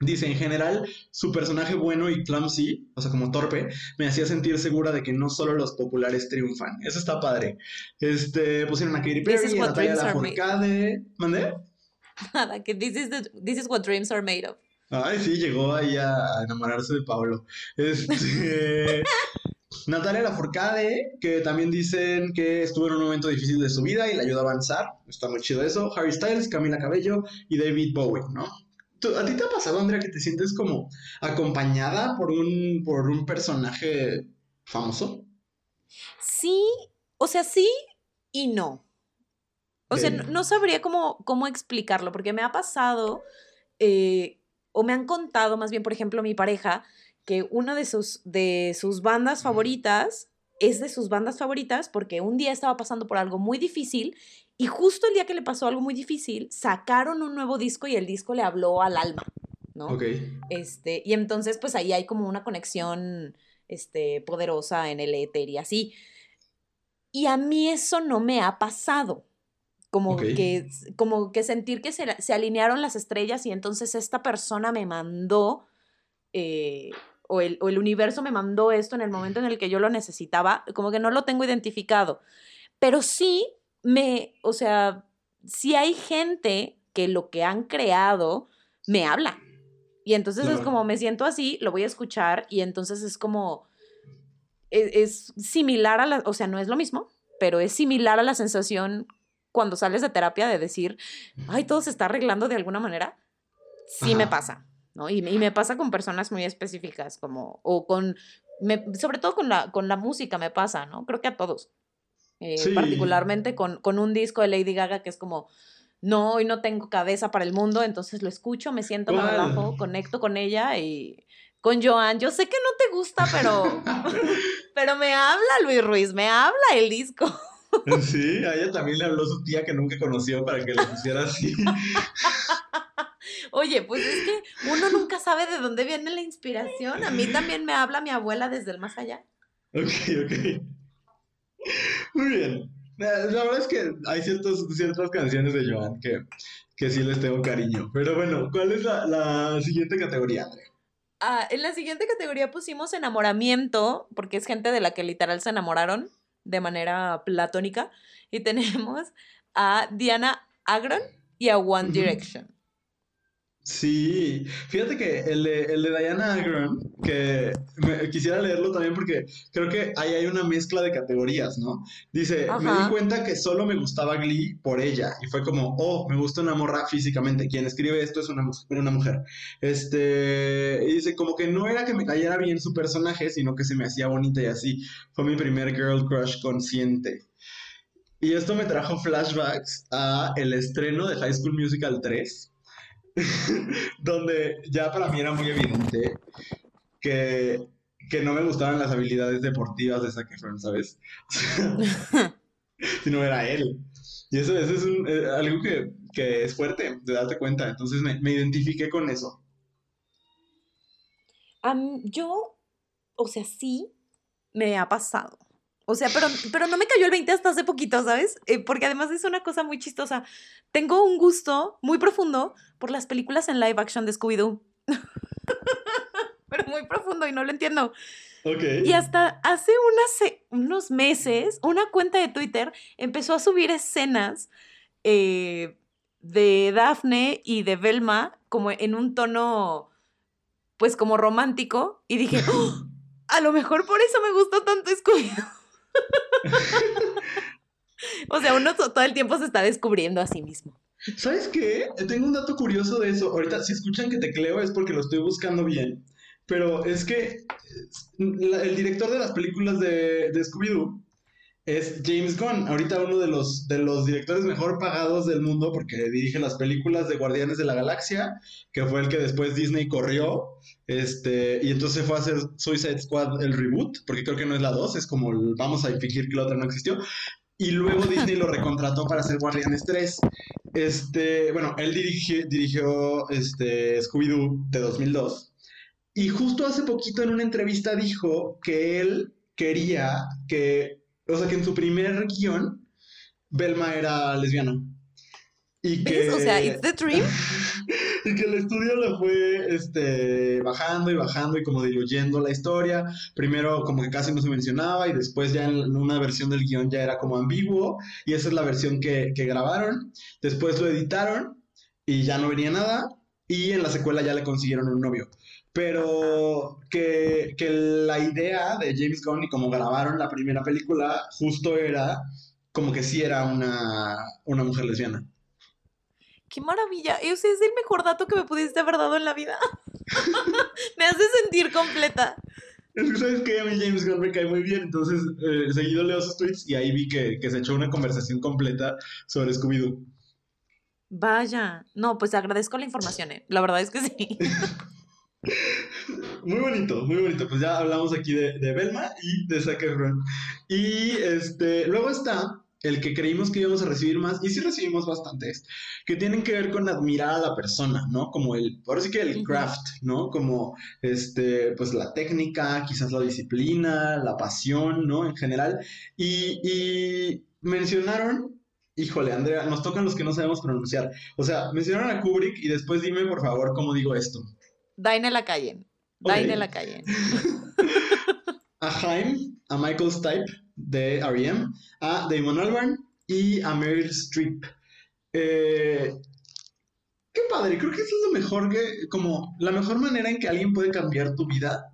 Dice, en general, su personaje bueno y clumsy, o sea, como torpe, me hacía sentir segura de que no solo los populares triunfan. Eso está padre. Este, pusieron a Katy Perry, a Natalia Lafourcade. ¿Mandé? Nada, que this is, this is what dreams are made of. Ay, sí, llegó ahí a enamorarse de Pablo. Este... (laughs) Natalia Lafourcade, que también dicen que estuvo en un momento difícil de su vida y le ayudó a avanzar. Está muy chido eso. Harry Styles, Camila Cabello y David Bowie, ¿no? ¿A ti te ha pasado, Andrea, que te sientes como acompañada por un, por un personaje famoso? Sí, o sea, sí y no. O sea, no, sabría cómo, cómo explicarlo, porque me ha pasado, eh, o me han contado, más bien, por ejemplo, mi pareja, que una de sus, de sus bandas favoritas es de sus bandas favoritas porque un día estaba pasando por algo muy difícil y justo el día que le pasó algo muy difícil, sacaron un nuevo disco y el disco le habló al alma, ¿no? Ok. Este, y entonces, pues ahí hay como una conexión este, poderosa en el éter y así. Y a mí eso no me ha pasado. Como, que, como que sentir que se, se, alinearon las estrellas y entonces esta persona me mandó, eh, o, el, o el universo me mandó esto en el momento en el que yo lo necesitaba, como que no lo tengo identificado. Pero sí me, o sea, si hay gente que lo que han creado me habla. Y entonces es como, me siento así, lo voy a escuchar y entonces es como, e, es, similar a la, o sea, no es lo mismo, pero es similar a la sensación cuando sales de terapia de decir, ay, todo se está arreglando de alguna manera. Sí me pasa, ¿no? Y, y, me pasa con personas muy específicas, como, o con, sobre todo con la, con la música me pasa, ¿no? Creo que a todos. Eh, particularmente con, con, un disco de Lady Gaga que es como, no, hoy no tengo cabeza para el mundo, entonces lo escucho, me siento, me relajo, conecto con ella y con Joan. Yo sé que no te gusta, pero, (laughs) pero me habla Luis Ruiz, me habla el disco. Sí, a ella también le habló su tía que nunca conoció para que le pusiera así. (laughs) Oye, pues es que uno (laughs) nunca sabe de dónde viene la inspiración. A mí también me habla mi abuela desde el más allá. Ok, ok. Muy bien. La verdad es que hay ciertos, ciertas canciones de Joan que, que sí les tengo cariño. Pero bueno, ¿cuál es la, la siguiente categoría, Andrea? Ah, en la siguiente categoría pusimos enamoramiento, porque es gente de la que literal se enamoraron de manera platónica. Y tenemos a Diana Agron y a One Direction. Sí, fíjate que el de, el de Diana Agron, que quisiera leerlo también porque creo que ahí hay una mezcla de categorías, ¿no? Dice, me di cuenta que solo me gustaba Glee por ella y fue como, oh, me gusta una morra físicamente, quien escribe esto es una, una mujer. Este, y dice, como que no era que me cayera bien su personaje, sino que se me hacía bonita y así. Fue mi primer girl crush consciente. Y esto me trajo flashbacks a el estreno de High School Musical 3 (laughs) donde ya para mí era muy evidente que, que no me gustaban las habilidades deportivas de Zac Efron, ¿sabes? (laughs) (laughs) si no era él. Y eso, eso es eh, algo que, que, es fuerte, de darte cuenta. Entonces me, me identifiqué con eso. yo, o sea, sí me ha pasado. O sea, pero, pero no me cayó el 20 hasta hace poquito, ¿sabes? Eh, porque además es una cosa muy chistosa. Tengo un gusto muy profundo por las películas en live action de Scooby-Doo. (laughs) pero muy profundo y no lo entiendo. Okay. Y hasta hace unos meses, una cuenta de Twitter empezó a subir escenas eh, de Daphne y de Velma como en un tono, pues como romántico. Y dije, (laughs) ¡Oh! a lo mejor por eso me gustó tanto Scooby-Doo. (laughs) o sea, uno todo el tiempo se está descubriendo a sí mismo. ¿Sabes qué? Tengo un dato curioso de eso. Ahorita, si escuchan que tecleo es porque lo estoy buscando bien. Pero es que el director de las películas de, de Scooby-Doo es James Gunn, ahorita uno de los, de los directores mejor pagados del mundo porque dirige las películas de Guardianes de la Galaxia, que fue el que después Disney corrió, este, y entonces fue a hacer Suicide Squad el reboot, porque creo que no es la 2, es como vamos a fingir que la otra no existió, y luego Disney lo recontrató para hacer Guardianes 3. Este, bueno, él dirigió este, Scooby-Doo de 2002, y justo hace poquito en una entrevista dijo que él quería que o sea, que en su primer guion, Belma era lesbiana. Y que, O sea, it's the dream. (laughs) y que el estudio lo fue este, bajando y bajando y como diluyendo la historia. Primero como que casi no se mencionaba y después ya en una versión del guion ya era como ambiguo y esa es la versión que, que grabaron. Después lo editaron y ya no venía nada y en la secuela ya le consiguieron un novio. Pero que, que la idea de James Gunn y como grabaron la primera película justo era como que sí era una, una mujer lesbiana. ¡Qué maravilla! Ese es el mejor dato que me pudiste haber dado en la vida. (laughs) me hace sentir completa. Es que sabes que a mí James Gunn me cae muy bien, entonces eh, seguido leo sus tweets y ahí vi que, que se echó una conversación completa sobre Scooby-Doo. Vaya. No, pues agradezco la información, ¿eh? La verdad es que sí. (laughs) Muy bonito, muy bonito. Pues ya hablamos aquí de, de Belma y de Zac Efron. Y este, luego está el que creímos que íbamos a recibir más, y sí recibimos bastantes, que tienen que ver con admirar a la persona, ¿no? Como el, ahora sí que el craft, ¿no? Como, este, pues la técnica, quizás la disciplina, la pasión, ¿no? En general. Y, y mencionaron, híjole, Andrea, nos tocan los que no sabemos pronunciar. O sea, mencionaron a Kubrick y después dime, por favor, cómo digo esto. Daine la calle. Ok. Daine la calle. (laughs) a Haim, a Michael Stipe de R.E.M., a Damon Albarn y a Meryl Streep. Eh, qué padre, creo que eso es lo mejor que, como, la mejor manera en que alguien puede cambiar tu vida.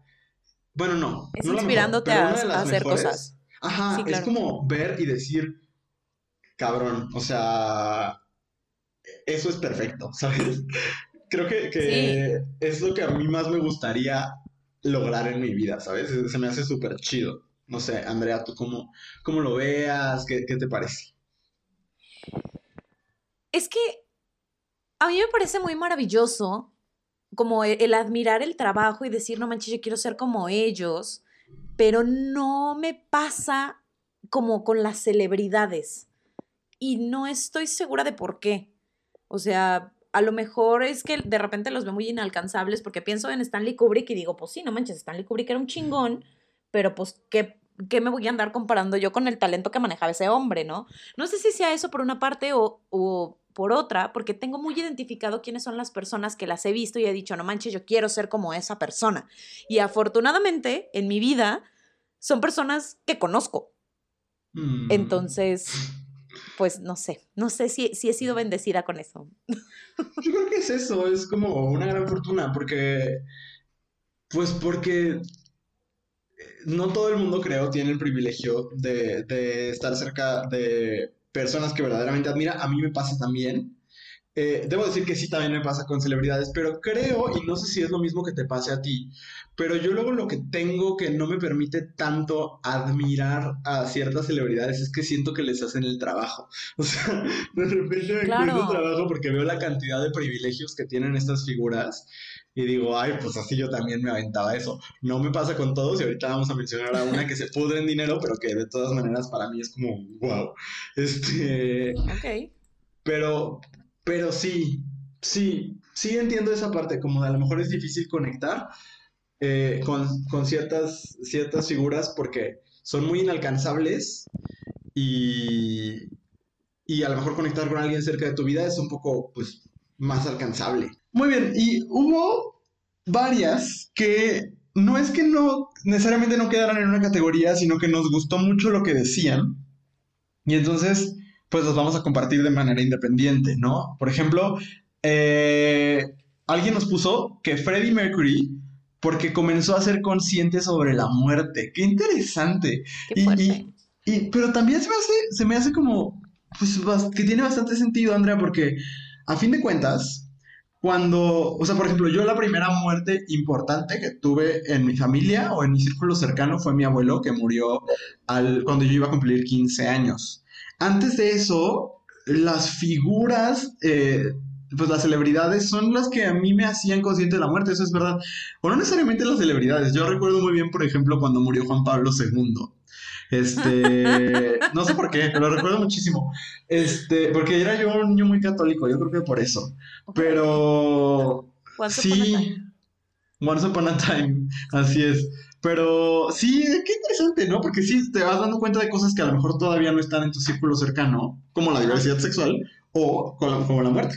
Bueno, no. Es no mejor, inspirándote a- hacer mejores. cosas. Ajá, Sí, es como ver y decir, cabrón, o sea, eso es perfecto, (laughs) ¿sabes? Creo que, que es lo que a mí más me gustaría lograr en mi vida, ¿sabes? Se me hace súper chido. No sé, Andrea, ¿tú cómo, cómo lo veas? ¿Qué, qué te parece? Es que a mí me parece muy maravilloso como e- el, admirar el trabajo y decir, no manches, yo quiero ser como ellos, pero no me pasa como con las celebridades. Y no estoy segura de por qué. O sea, a lo mejor es que de repente los veo muy inalcanzables porque pienso en Stanley Kubrick y digo, pues sí, no manches, Stanley Kubrick era un chingón, pero pues, ¿qué, qué me voy a andar comparando yo con el talento que manejaba ese hombre, no? No sé si sea eso por una parte o, o por otra, porque tengo muy identificado quiénes son las personas que las he visto y he dicho, no manches, yo quiero ser como esa persona. Y afortunadamente, en mi vida, son personas que conozco. Mm, Entonces, pues no sé, no sé si, si he sido bendecida con eso. Yo creo que es eso, es como una gran fortuna, porque, pues porque eh, no todo el mundo, creo, tiene el privilegio de, de estar cerca de personas que verdaderamente admira. A mí me pasa también. Eh, debo decir que sí, también me pasa con celebridades, pero creo, y no sé si es lo mismo que te pase a ti, pero yo luego lo que tengo que no me permite tanto admirar a ciertas celebridades es que siento que les hacen el trabajo. (laughs) O sea, de repente me Claro. cuesta trabajo porque veo la cantidad de privilegios que tienen estas figuras y digo, ay, pues así yo también me aventaba eso. No me pasa con todos y ahorita vamos a mencionar a una que se pudre en dinero, pero que de todas maneras para mí es como, wow. Este, Ok. pero, pero sí, sí, sí entiendo esa parte, como a lo mejor es difícil conectar eh, con, con ciertas, ciertas figuras porque son muy inalcanzables y, y a lo mejor conectar con alguien cerca de tu vida es un poco, pues, más alcanzable. Muy bien, y hubo varias que no es que no necesariamente no quedaran en una categoría, sino que nos gustó mucho lo que decían. Y entonces, pues los vamos a compartir de manera independiente, ¿no? Por ejemplo, eh, alguien nos puso que Freddie Mercury, porque comenzó a ser consciente sobre la muerte. ¡Qué interesante! Qué Y- y- Y, pero también se me hace, se me hace como, pues, que tiene bastante sentido, Andrea, porque a fin de cuentas, cuando, o sea, por ejemplo, yo la primera muerte importante que tuve en mi familia o en mi círculo cercano fue mi abuelo que murió al, cuando yo iba a cumplir 15 años. Antes de eso, las figuras, eh, pues las celebridades son las que a mí me hacían consciente de la muerte, eso es verdad. O no necesariamente las celebridades. Yo recuerdo muy bien, por ejemplo, cuando murió Juan Pablo II. Este, (laughs) no sé por qué, pero lo recuerdo muchísimo. Este, porque era yo un niño muy católico, yo creo que por eso. Pero Once upon a sí, time. Once Upon a Time, así es. Pero sí, qué interesante, ¿no? Porque sí te vas dando cuenta de cosas que a lo mejor todavía no están en tu círculo cercano, como la diversidad sexual o como la muerte.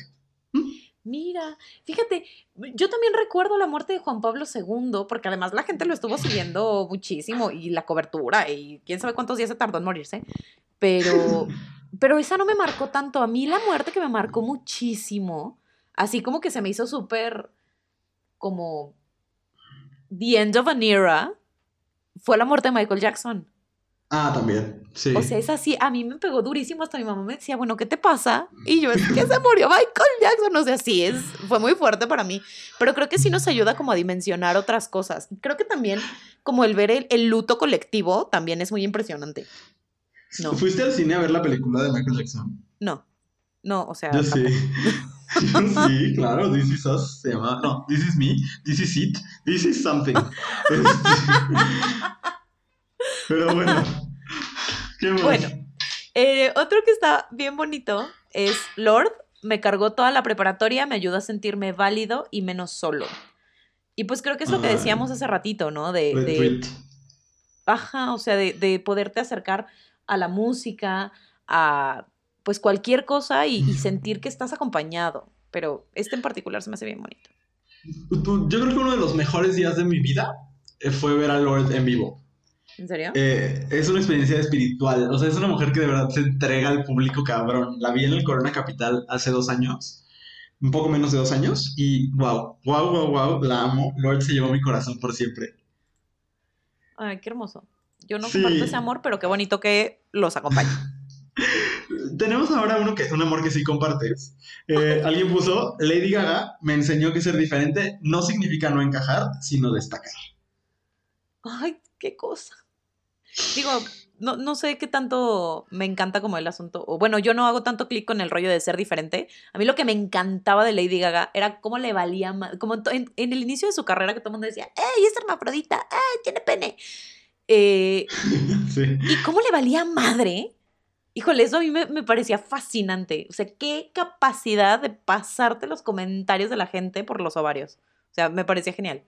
Mira, fíjate, yo también recuerdo la muerte de Juan Pablo II, porque además la gente lo estuvo siguiendo muchísimo y la cobertura y quién sabe cuántos días se tardó en morirse, pero, pero esa no me marcó tanto. A mí la muerte que me marcó muchísimo, así como que se me hizo súper como the end of an era, fue la muerte de Michael Jackson. Ah, también, sí. O sea, es así, a mí me pegó durísimo, hasta mi mamá me decía, bueno, ¿qué te pasa? Y yo, es que se murió Michael Jackson, o sea, sí, es, fue muy fuerte para mí, pero creo que sí nos ayuda como a dimensionar otras cosas. Creo que también como el ver el, luto colectivo también es muy impresionante. No. ¿Fuiste al cine a ver la película de Michael Jackson? No, no, o sea... Yo sí. (laughs) (laughs) sí, claro, This Is Us se llama. No, This Is Me, This Is It, This Is Something. Este, pero bueno. ¿Qué más? Bueno, eh, otro que está bien bonito es Lord. Me cargó toda la preparatoria, me ayudó a sentirme válido y menos solo. Y pues creo que es lo que decíamos hace ratito, ¿no? De, de ajá, o sea, de, de, poderte acercar a la música, a pues cualquier cosa y, y, sentir que estás acompañado. Pero este en particular se me hace bien bonito. Yo creo que uno de los mejores días de mi vida eh, fue ver a Lord en vivo. ¿En serio? Eh, es una experiencia espiritual. O sea, es una mujer que de verdad se entrega al público cabrón. La vi en el Corona Capital hace dos años. Un poco menos de dos años. Y wow, wow, wow, wow. La amo. Lord se llevó mi corazón por siempre. Ay, qué hermoso. Yo no comparto ese amor, pero qué bonito que los acompañe. Tenemos ahora uno que es un amor que sí compartes. Eh, alguien puso, Lady Gaga me enseñó que ser diferente no significa no encajar, sino destacar. Ay, qué cosa. Digo, no, no, sé qué tanto me encanta como el asunto. O bueno, yo no hago tanto clic con el rollo de ser diferente. A mí lo que me encantaba de Lady Gaga era cómo le valía más. Como en, el inicio de su carrera que todo el mundo decía, ¡Ey, es hermafrodita! ¡Ey, tiene pene! Eh, (laughs) sí. Y cómo le valía madre. Híjole, eso a mí me, me, parecía fascinante. O sea, qué capacidad de pasarte los comentarios de la gente por los ovarios. O sea, me parecía genial.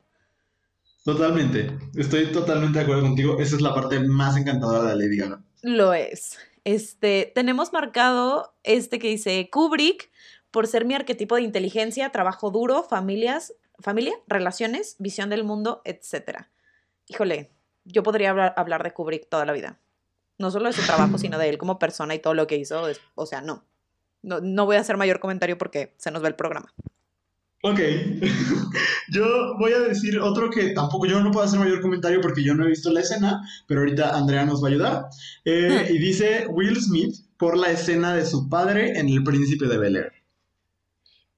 Totalmente, estoy totalmente de acuerdo contigo. Esa es la parte más encantadora de Lady Gaga. Lo es. Este, tenemos marcado este que dice Kubrick por ser mi arquetipo de inteligencia, trabajo duro, familias, familia, relaciones, visión del mundo, etc. Híjole, yo podría hablar, hablar de Kubrick toda la vida. No solo de su trabajo, sino de él como persona y todo lo que hizo. o sea, no. no. No voy a hacer mayor comentario porque se nos va el programa. Ok, (laughs) yo voy a decir otro que tampoco yo no puedo hacer mayor comentario porque yo no he visto la escena, pero ahorita Andrea nos va a ayudar. Eh, y dice Will Smith por la escena de su padre en El Príncipe de Bel Air.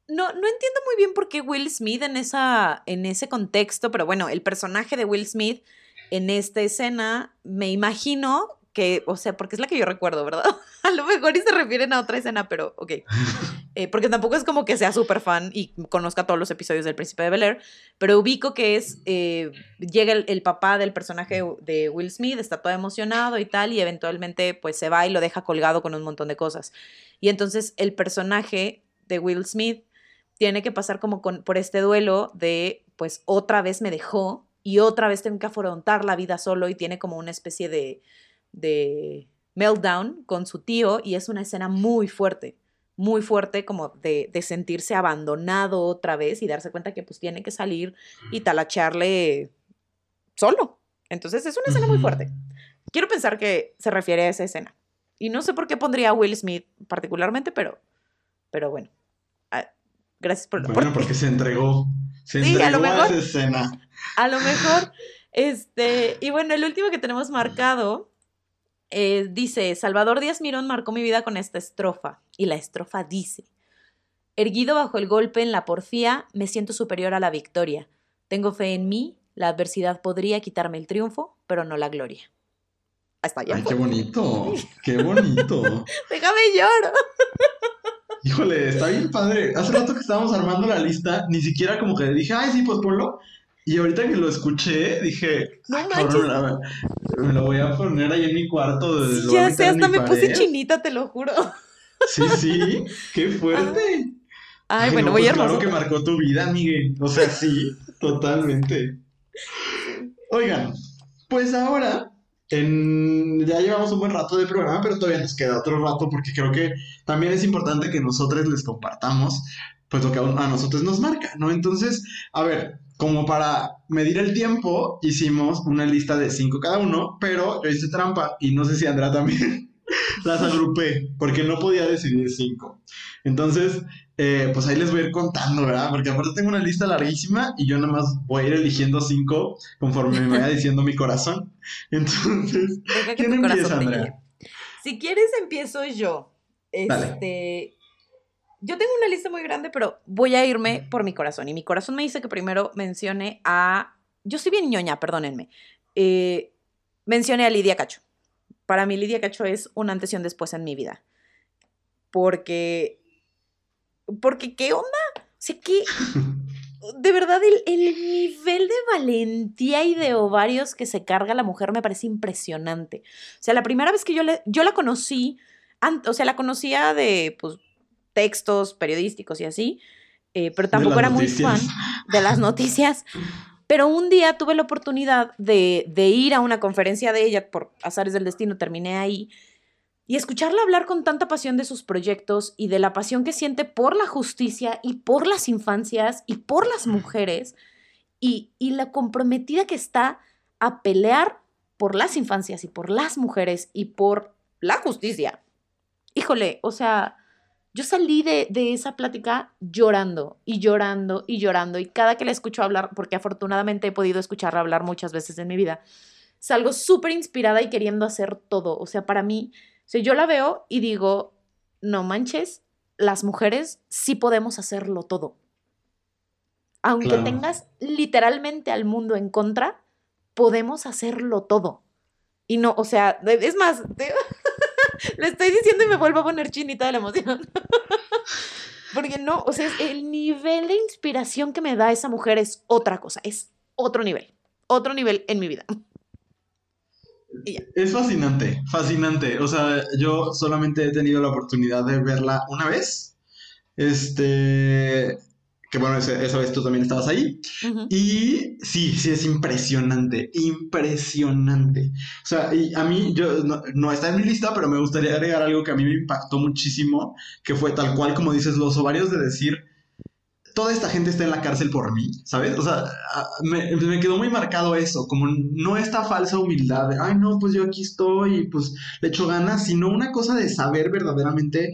No, no entiendo muy bien por qué Will Smith en, esa, en ese contexto, pero bueno, el personaje de Will Smith en esta escena, me imagino que, o sea, porque es la que yo recuerdo, ¿verdad? (laughs) A lo mejor y se refieren a otra escena, pero ok. (laughs) Eh, porque tampoco es como que sea súper fan y conozca todos los episodios del Príncipe de Bel Air, pero ubico que es, eh, llega el, papá del personaje de Will Smith, está todo emocionado y tal, y eventualmente pues se va y lo deja colgado con un montón de cosas. Y entonces el personaje de Will Smith tiene que pasar como con, por este duelo de, pues otra vez me dejó y otra vez tengo que afrontar la vida solo y tiene como una especie de de meltdown con su tío y es una escena muy fuerte, muy fuerte como de, sentirse abandonado otra vez y darse cuenta que pues tiene que salir y talacharle solo. Entonces es una escena muy fuerte. Quiero pensar que se refiere a esa escena. Y no sé por qué pondría a Will Smith particularmente, pero, pero bueno. Ah, gracias por... Bueno, porque se entregó. Se entregó a, lo mejor, esa escena. A lo mejor. Este, y bueno, el último que tenemos marcado eh, dice, Salvador Díaz Mirón marcó mi vida con esta estrofa. Y la estrofa dice, Erguido bajo el golpe en la porfía, me siento superior a la victoria. Tengo fe en mí, la adversidad podría quitarme el triunfo, pero no la gloria. Hasta allá. Ay, qué bonito, (laughs) qué bonito. Déjame llorar. (laughs) Híjole, está bien padre. Hace rato que estábamos armando la lista, ni siquiera como que dije, ay, sí, pues ponlo. Y ahorita que lo escuché, dije, no me lo voy a poner ahí en mi cuarto. ya sé, hasta me puse chinita, te lo juro. Sí, sí, qué fuerte. Ay, bueno, voy a pues Claro que marcó tu vida, Miguel. O sea, sí, totalmente. Oigan, pues ahora en, ya llevamos un buen rato de programa, pero todavía nos queda otro rato porque creo que también es importante que nosotros les compartamos pues lo que a, a nosotros nos marca, ¿no? Entonces, a ver, como para medir el tiempo, hicimos una lista de cinco cada uno, pero yo hice trampa y no sé si Andrea también (laughs) las agrupé porque no podía decidir cinco. Entonces, eh, pues ahí les voy a ir contando, ¿verdad? Porque aparte tengo una lista larguísima y yo nada más voy a ir eligiendo cinco conforme me vaya diciendo mi corazón. (laughs) Entonces, ¿quién empieza, Andrea? Si quieres, empiezo yo. Este. Yo tengo una lista muy grande, pero voy a irme por mi corazón. Y mi corazón me dice que primero mencione a. Yo soy bien ñoña, perdónenme. Eh, mencione a Lidia Cacho. Para mí, Lidia Cacho es un antes y un después en mi vida. Porque porque, ¿qué onda? O sea, que (laughs) de verdad el, nivel de valentía y de ovarios que se carga la mujer me parece impresionante. O sea, la primera vez que yo, le, yo la conocí, o sea, la conocía de pues, textos periodísticos y así, eh, pero tampoco era muy fan de las noticias. Pero un día tuve la oportunidad de, de ir a una conferencia de ella, por azares del destino terminé ahí, y escucharla hablar con tanta pasión de sus proyectos y de la pasión que siente por la justicia y por las infancias y por las mujeres y, la comprometida que está a pelear por las infancias y por las mujeres y por la justicia. Híjole, o sea, yo salí de, de, esa plática llorando y llorando y llorando y cada que la escucho hablar, porque afortunadamente he podido escucharla hablar muchas veces en mi vida, salgo súper inspirada y queriendo hacer todo. O sea, para mí sea, yo la veo y digo, no manches, las mujeres sí podemos hacerlo todo. Aunque tengas literalmente al mundo en contra, podemos hacerlo todo. Y no, o sea, es más, (laughs) le estoy diciendo y me vuelvo a poner chinita de la emoción. (laughs) Porque no, o sea, el nivel de inspiración que me da esa mujer es otra cosa, es otro nivel, otro nivel en mi vida. Es fascinante, fascinante. O sea, yo solamente he tenido la oportunidad de verla una vez. Este, que bueno, esa vez tú también estabas ahí. Y sí, sí, es impresionante, impresionante. O sea, y a mí, yo, no, está en mi lista, pero me gustaría agregar algo que a mí me impactó muchísimo, que fue tal cual como dices, los ovarios de decir, toda esta gente está en la cárcel por mí, ¿sabes? O sea, me, me, quedó muy marcado eso, como no esta falsa humildad de, ay, no, pues yo aquí estoy y pues le echo ganas, sino una cosa de saber verdaderamente,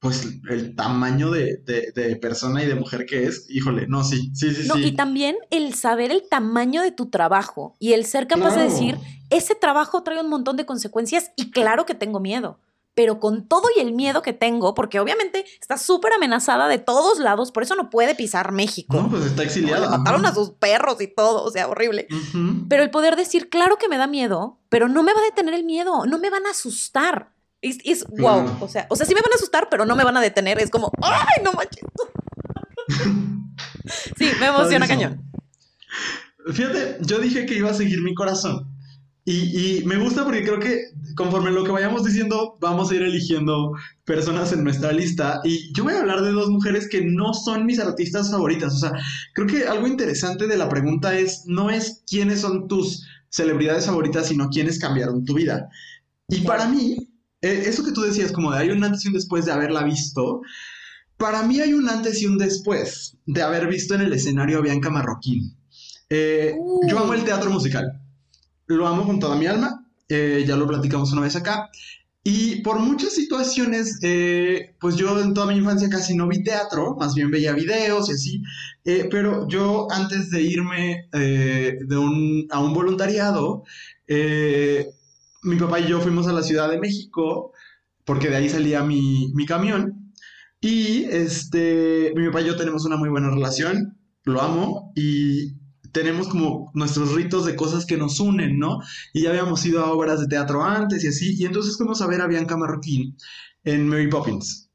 pues, el tamaño de, de, persona y de mujer que es. Híjole, no, sí, sí, sí. No, y también el saber el tamaño de tu trabajo y el ser capaz de decir, ese trabajo trae un montón de consecuencias y claro que tengo miedo pero con todo y el miedo que tengo, porque obviamente está súper amenazada de todos lados, por eso no puede pisar México. No, pues está exiliada. Le mataron a sus perros y todo, o sea, horrible. Pero el poder decir, claro que me da miedo, pero no me va a detener el miedo, no me van a asustar. Es, es wow, o sea, o sea, sí me van a asustar, pero no me van a detener, es como, ¡ay, no manches! (laughs) sí, me emociona cañón. Fíjate, yo dije que iba a seguir mi corazón. Y, me gusta porque creo que conforme lo que vayamos diciendo, vamos a ir eligiendo personas en nuestra lista. Y yo voy a hablar de dos mujeres que no son mis artistas favoritas. O sea, creo que algo interesante de la pregunta es, no es quiénes son tus celebridades favoritas, sino quiénes cambiaron tu vida. Y para mí, eh, eso que tú decías, como de hay un antes y un después de haberla visto, para mí hay un antes y un después de haber visto en el escenario a Bianca Marroquín. Eh, yo amo el teatro musical lo amo con toda mi alma, eh, ya lo platicamos una vez acá. Y por muchas situaciones, eh, pues yo en toda mi infancia casi no vi teatro, más bien veía videos y así, eh, pero yo antes de irme de un, a un voluntariado, mi papá y yo fuimos a la Ciudad de México, porque de ahí salía mi, mi camión, y este, mi papá y yo tenemos una muy buena relación, lo amo, y tenemos como nuestros ritos de cosas que nos unen, ¿no? Y ya habíamos ido a obras de teatro antes y así, y entonces fuimos a ver a Bianca Marroquín en Mary Poppins.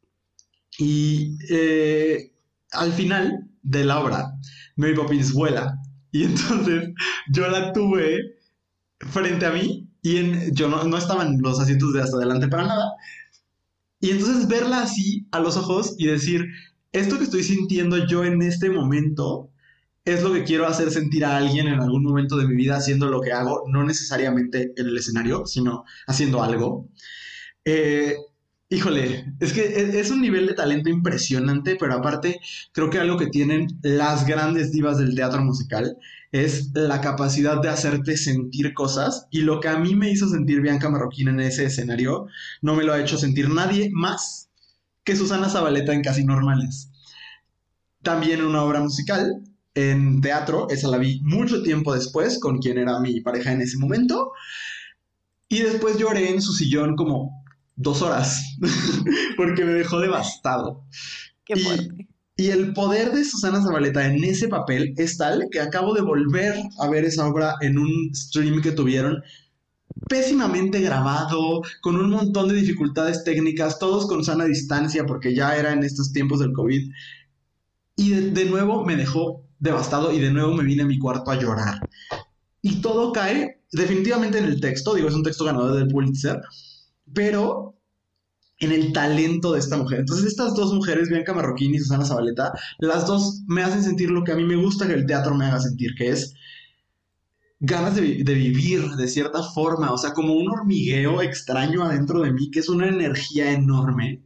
Y eh, al final de la obra, Mary Poppins vuela, y entonces yo la tuve frente a mí, y en, yo no, no estaba en los asientos de hasta adelante para nada, y entonces verla así a los ojos y decir, esto que estoy sintiendo yo en este momento, es lo que quiero hacer sentir a alguien en algún momento de mi vida haciendo lo que hago, no necesariamente en el escenario, sino haciendo algo. Eh, híjole, es que e, es un nivel de talento impresionante, pero aparte creo que algo que tienen las grandes divas del teatro musical es la capacidad de hacerte sentir cosas y lo que a mí me hizo sentir Bianca Marroquín en ese escenario no me lo ha hecho sentir nadie más que Susana Zabaleta en Casi Normales. También una obra musical en teatro, esa la vi mucho tiempo después con quien era mi pareja en ese momento. Y después lloré en su sillón como dos horas (laughs) porque me dejó devastado. Qué. Y, y el poder de Susana Zabaleta en ese papel es tal que acabo de volver a ver esa obra en un stream que tuvieron pésimamente grabado, con un montón de dificultades técnicas, todos con sana distancia porque ya era en estos tiempos del COVID. Y de, de nuevo me dejó devastado y de nuevo me vine a mi cuarto a llorar. Y todo cae definitivamente en el texto, digo, es un texto ganador del Pulitzer, pero en el talento de esta mujer. Entonces estas dos mujeres, Bianca Marroquín y Susana Zabaleta, las dos me hacen sentir lo que a mí me gusta que el teatro me haga sentir, que es ganas de, vi- de vivir de cierta forma, o sea, como un hormigueo extraño adentro de mí, que es una energía enorme.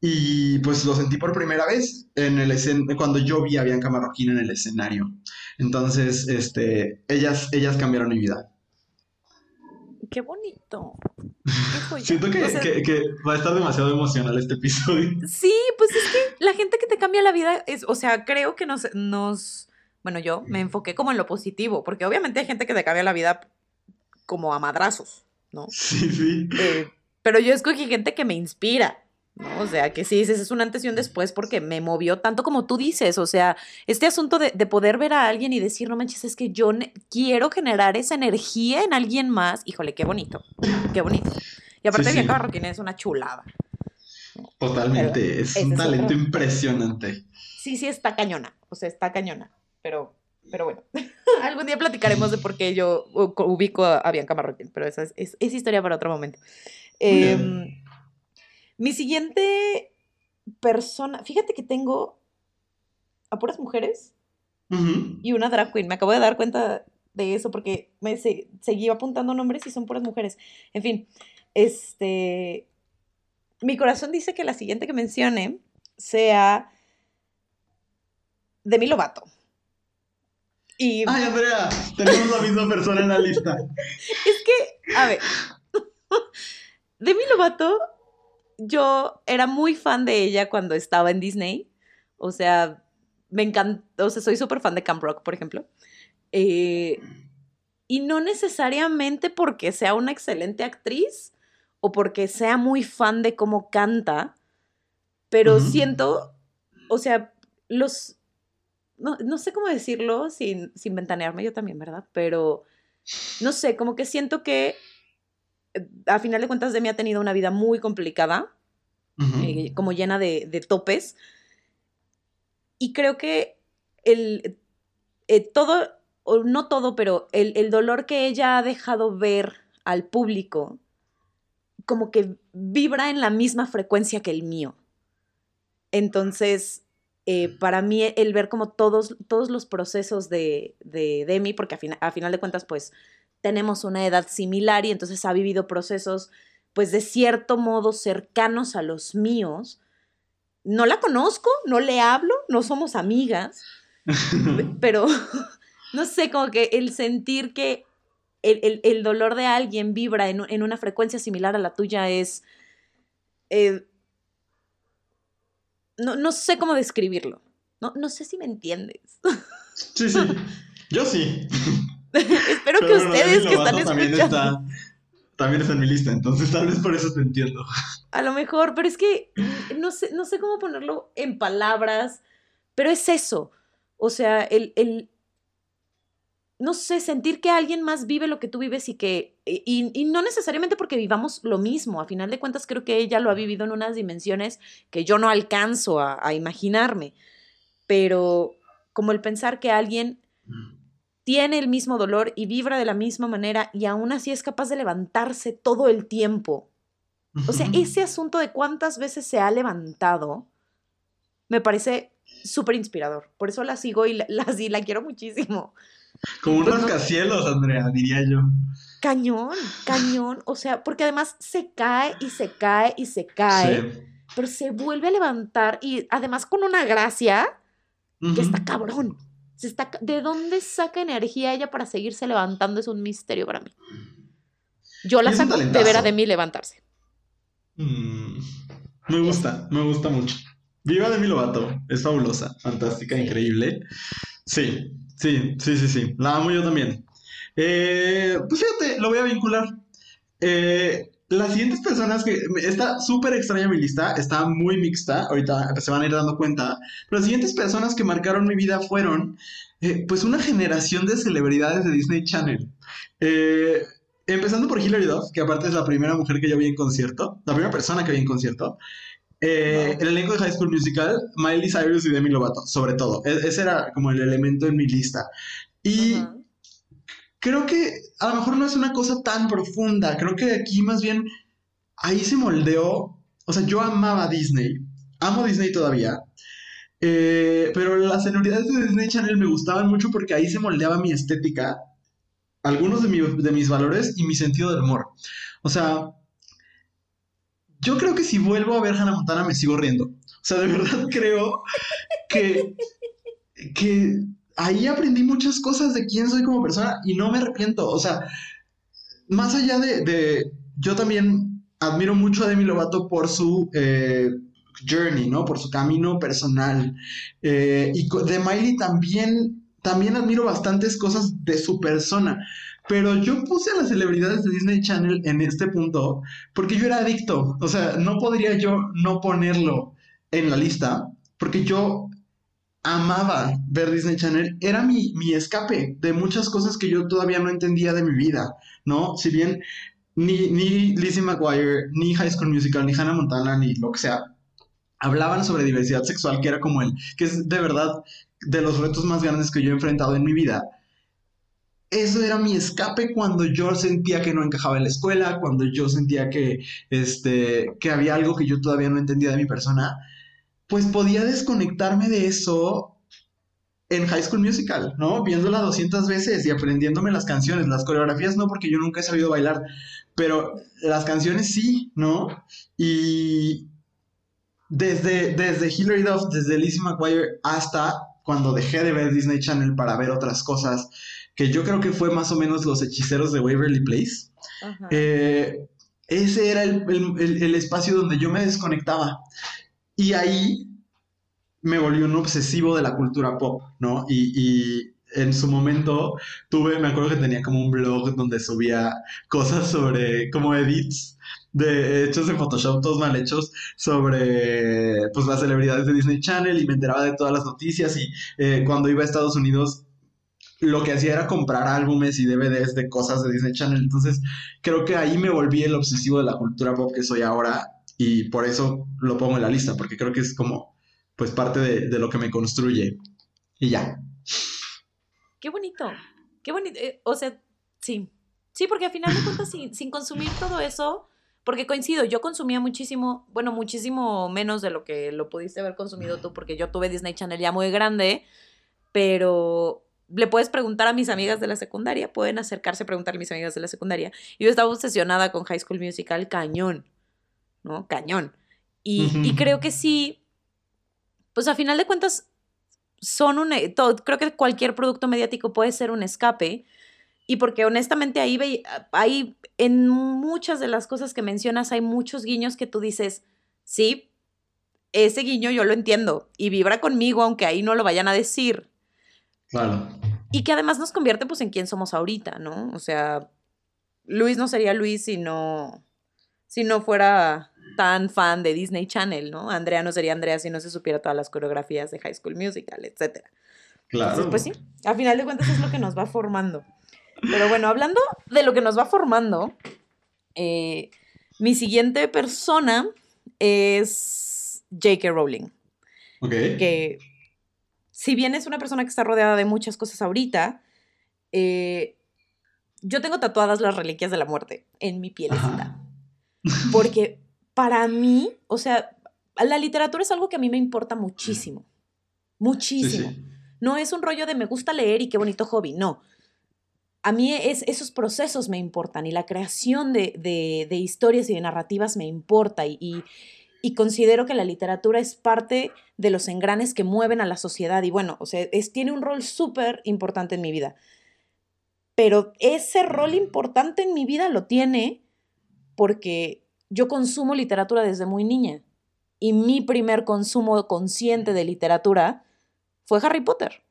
Y pues lo sentí por primera vez en el cuando yo vi a Bianca Marroquín en el escenario. Entonces, este, ellas, ellas cambiaron mi vida. Qué bonito. Qué. Siento que, O sea, que- que va a estar demasiado emocional este episodio. (laughs) Sí, pues es que la gente que te cambia la vida es, o sea, creo que nos, nos, bueno, yo me enfoqué como en lo positivo, porque obviamente hay gente que te cambia la vida como a madrazos, ¿no? Sí, sí. Eh, pero yo escogí gente que me inspira, ¿no? O sea, que sí dices, es un antes y un después porque me movió tanto como tú dices, o sea, este asunto de, de poder ver a alguien y decir, no manches, es que yo quiero generar esa energía en alguien más, híjole, qué bonito, (clears throat) qué bonito. Y aparte, Sí, sí. Bianca es una chulada. Totalmente. Es un talento otro- impresionante. Sí, sí, está cañona. O sea, está cañona. Pero, pero bueno. (laughs) Algún día platicaremos de por qué yo ubico a, Bianca Marroquín. Pero esa es, es- es historia para otro momento. Em, mi siguiente persona. Fíjate que tengo a puras mujeres y una drag queen. Me acabo de dar cuenta de eso porque me se- seguí apuntando nombres y son puras mujeres. En fin, este. Mi corazón dice que la siguiente que mencione sea Demi Lovato. Y Ay, Andrea, tenemos la misma persona en la lista. (laughs) es que, a ver, (laughs) Demi Lovato, yo era muy fan de ella cuando estaba en Disney. O sea, me encanta, o sea, soy súper fan de Camp Rock, por ejemplo. Eh, y no necesariamente porque sea una excelente actriz o porque sea muy fan de cómo canta, pero siento, o sea, los... No, no sé cómo decirlo sin, sin ventanearme yo también, ¿verdad? Pero no sé, como que siento que a final de cuentas Demi ha tenido una vida muy complicada, eh, como llena de, de topes. Y creo que el, eh, todo, o no todo, pero el, el dolor que ella ha dejado ver al público, como que vibra en la misma frecuencia que el mío. Entonces, eh, para mí el ver como todos, todos los procesos de, de Demi, porque a, fina- a final de cuentas, pues tenemos una edad similar y entonces ha vivido procesos, pues de cierto modo cercanos a los míos. No la conozco, no le hablo, no somos amigas, pe- (laughs) pero (laughs) no sé, como que el sentir que el, el- el dolor de alguien vibra en, en una frecuencia similar a la tuya es... eh, no, no sé cómo describirlo. No, no sé si me entiendes. Sí, sí. (laughs) Yo sí. (laughs) Espero que Pero ustedes que están escuchando. está, también está en mi lista, entonces tal vez por eso te entiendo. A lo mejor, pero es que no sé, no sé cómo ponerlo en palabras, pero es eso. O sea, el, el- no sé, sentir que alguien más vive lo que tú vives y que, y, y no necesariamente porque vivamos lo mismo, a final de cuentas creo que ella lo ha vivido en unas dimensiones que yo no alcanzo a, a imaginarme, pero como el pensar que alguien tiene el mismo dolor y vibra de la misma manera y aún así es capaz de levantarse todo el tiempo o sea, ese asunto de cuántas veces se ha levantado, me parece súper inspirador. Por eso la sigo y la, (laughs) la, la quiero muchísimo. Como un pues rascacielos, Andrea, diría yo. Cañón, cañón. O sea, porque además se cae y se cae y se cae. Pero se vuelve a levantar y además con una gracia que está cabrón. Se está, ¿De dónde saca energía ella para seguirse levantando? Es un misterio para mí. Yo la saco de ver a Demi levantarse. Mm, me gusta, me gusta mucho. Viva Demi Lovato, es fabulosa, fantástica, increíble. Sí, sí, sí, sí, sí. La amo yo también. Eh, pues fíjate, lo voy a vincular. Eh, las siguientes personas que. Está súper extraña mi lista, está muy mixta, ahorita se van a ir dando cuenta. Pero las siguientes personas que marcaron mi vida fueron, eh, pues, una generación de celebridades de Disney Channel. empezando por Hilary Duff, que aparte es la primera mujer que yo vi en concierto, la primera persona que vi en concierto. Eh, el elenco de High School Musical, Miley Cyrus y Demi Lovato, sobre todo. E-, ese era como el elemento en mi lista. Y creo que a lo mejor no es una cosa tan profunda. Creo que aquí más bien ahí se moldeó. O sea, yo amaba Disney. Amo Disney todavía. Eh, pero las celebridades de Disney Channel me gustaban mucho porque ahí se moldeaba mi estética, algunos de, de mis valores y mi sentido del humor. O sea, yo creo que si vuelvo a ver Hannah Montana me sigo riendo. O sea, de (laughs) verdad creo que, que ahí aprendí muchas cosas de quién soy como persona y no me arrepiento. O sea, más allá de, yo también admiro mucho a Demi Lovato por su eh, journey, ¿no? Por su camino personal. Eh, y de Miley también, también admiro bastantes cosas de su persona. Pero yo puse a las celebridades de Disney Channel en este punto porque yo era adicto. O sea, no podría yo no ponerlo en la lista porque yo amaba ver Disney Channel. Era mi, mi escape de muchas cosas que yo todavía no entendía de mi vida, ¿no? Si bien ni, ni Lizzie McGuire, ni High School Musical, ni Hannah Montana, ni lo que sea, hablaban sobre diversidad sexual, que era como el, que es de verdad de los retos más grandes que yo he enfrentado en mi vida eso era mi escape cuando yo sentía que no encajaba en la escuela, cuando yo sentía que, este, que había algo que yo todavía no entendía de mi persona, pues podía desconectarme de eso en High School Musical, ¿no? Viéndola 200 veces y aprendiéndome las canciones, las coreografías no, porque yo nunca he sabido bailar, pero las canciones sí, ¿no? Y desde, desde Hilary Duff, desde Lizzie McGuire hasta cuando dejé de ver Disney Channel para ver otras cosas, que yo creo que fue más o menos Los Hechiceros de Waverly Place. Eh, ese era el, espacio donde yo me desconectaba. Y ahí me volví un obsesivo de la cultura pop, ¿no? Y, en su momento tuve, me acuerdo que tenía como un blog donde subía cosas sobre, como edits de hechos en Photoshop, todos mal hechos, sobre pues las celebridades de Disney Channel y me enteraba de todas las noticias y eh, cuando iba a Estados Unidos lo que hacía era comprar álbumes y DVDs de cosas de Disney Channel. Entonces, creo que ahí me volví el obsesivo de la cultura pop que soy ahora y por eso lo pongo en la lista, porque creo que es como, pues, parte de, lo que me construye. Y ya. Qué bonito, qué bonito. Eh, o sea, sí. Sí, porque al final de cuentas, sin, sin consumir todo eso, porque coincido, yo consumía muchísimo, bueno, muchísimo menos de lo que lo pudiste haber consumido tú, porque yo tuve Disney Channel ya muy grande, pero le puedes preguntar a mis amigas de la secundaria, pueden acercarse a preguntar a mis amigas de la secundaria. Yo estaba obsesionada con High School Musical cañón, ¿no? Cañón. Y, creo que sí, pues a final de cuentas, son un, e, todo, creo que cualquier producto mediático puede ser un escape. Y porque honestamente ahí, ahí en muchas de las cosas que mencionas hay muchos guiños que tú dices, sí, ese guiño yo lo entiendo y vibra conmigo aunque ahí no lo vayan a decir. Y que además nos convierte pues en quien somos ahorita, ¿no? O sea, Luis no sería Luis si no, si no fuera tan fan de Disney Channel, ¿no? Andrea no sería Andrea si no se supiera todas las coreografías de High School Musical, etc. Claro. pues sí, a final de cuentas es lo que nos va formando. Pero bueno, hablando de lo que nos va formando, eh, mi siguiente persona es J.K. Rowling. Ok. Que si bien es una persona que está rodeada de muchas cosas ahorita, eh, yo tengo tatuadas las reliquias de la muerte en mi pielecita. Porque para mí, o sea, la literatura es algo que a mí me importa muchísimo. muchísimo. No es un rollo de me gusta leer y qué bonito hobby, no. A mí es, esos procesos me importan y la creación de, historias y de narrativas me importa y, y, considero que la literatura es parte de los engranes que mueven a la sociedad y bueno, o sea, es, tiene un rol súper importante en mi vida. Pero ese rol importante en mi vida lo tiene porque yo consumo literatura desde muy niña y mi primer consumo consciente de literatura fue Harry Potter,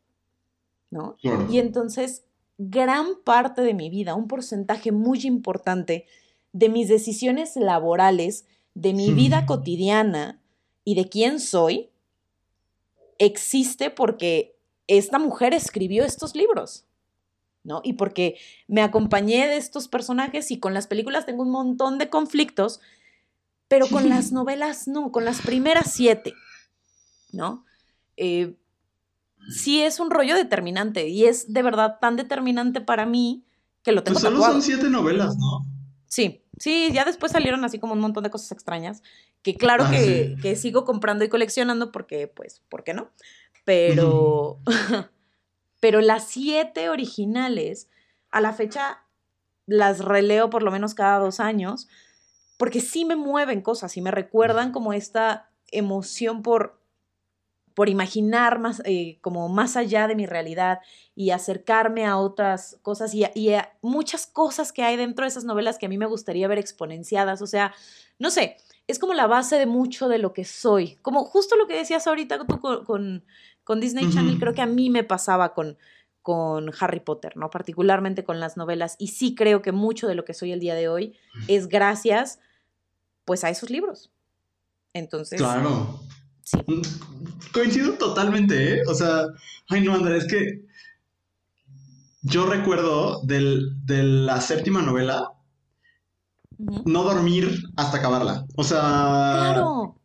¿no? Y entonces, gran parte de mi vida, un porcentaje muy importante de mis decisiones laborales, de mi vida cotidiana y de quién soy, existe porque esta mujer escribió estos libros. ¿no? Y porque me acompañé de estos personajes y con las películas tengo un montón de conflictos, pero con las (laughs) novelas no, con las primeras siete, ¿no? Eh, sí es un rollo determinante y es de verdad tan determinante para mí que lo tengo pues solo son siete novelas, ¿no? Sí, sí, ya después salieron así como un montón de cosas extrañas, que claro ah, que, que, sigo comprando y coleccionando porque, pues, ¿por qué no? Pero, (laughs) pero las siete originales, a la fecha las releo por lo menos cada dos años, porque sí me mueven cosas y me recuerdan como esta emoción por, por imaginar más, eh, como más allá de mi realidad y acercarme a otras cosas y y a muchas cosas que hay dentro de esas novelas que a mí me gustaría ver exponenciadas. O sea, no sé, es como la base de mucho de lo que soy. Como justo lo que decías ahorita tú con, con Disney Channel creo que a mí me pasaba con, con Harry Potter, ¿no? Particularmente con las novelas. Y sí creo que mucho de lo que soy el día de hoy es gracias, pues, a esos libros. Entonces. Claro. Sí. Mm, coincido totalmente, ¿eh? O sea, ay no, Andrés, es que yo recuerdo de la séptima novela no dormir hasta acabarla. O sea. Claro.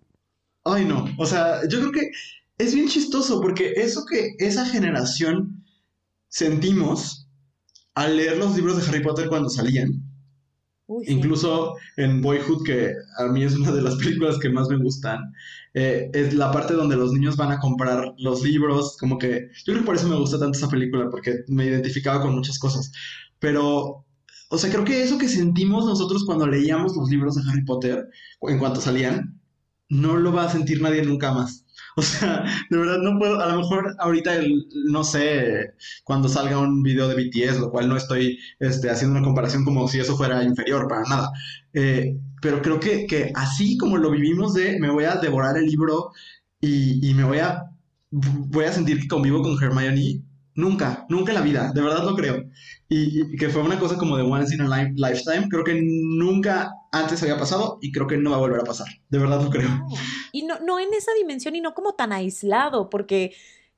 Ay, no. O sea, yo creo que es bien chistoso porque eso que esa generación sentimos al leer los libros de Harry Potter cuando salían, incluso en Boyhood, que a mí es una de las (laughs) películas que más me gustan, eh, es la parte donde los niños van a comprar los libros, como que yo creo que por eso me gusta tanto esa película, porque me identificaba con muchas cosas, pero... O sea, creo que eso que sentimos nosotros cuando leíamos los libros de Harry Potter, en cuanto salían, no lo va a sentir nadie nunca más. O sea, de verdad no puedo, a lo mejor ahorita, no sé, cuando salga un video de BTS, lo cual no estoy este, haciendo una comparación como si eso fuera inferior para nada. Eh, pero creo que, que, así como lo vivimos de me voy a devorar el libro y, y me voy a, voy a sentir que convivo con Hermione, Nunca, nunca en la vida, de verdad lo creo. Y, que fue una cosa como de once in a lifetime, creo que nunca antes había pasado y creo que no va a volver a pasar, de verdad lo creo. Y no, no en esa dimensión y no como tan aislado, porque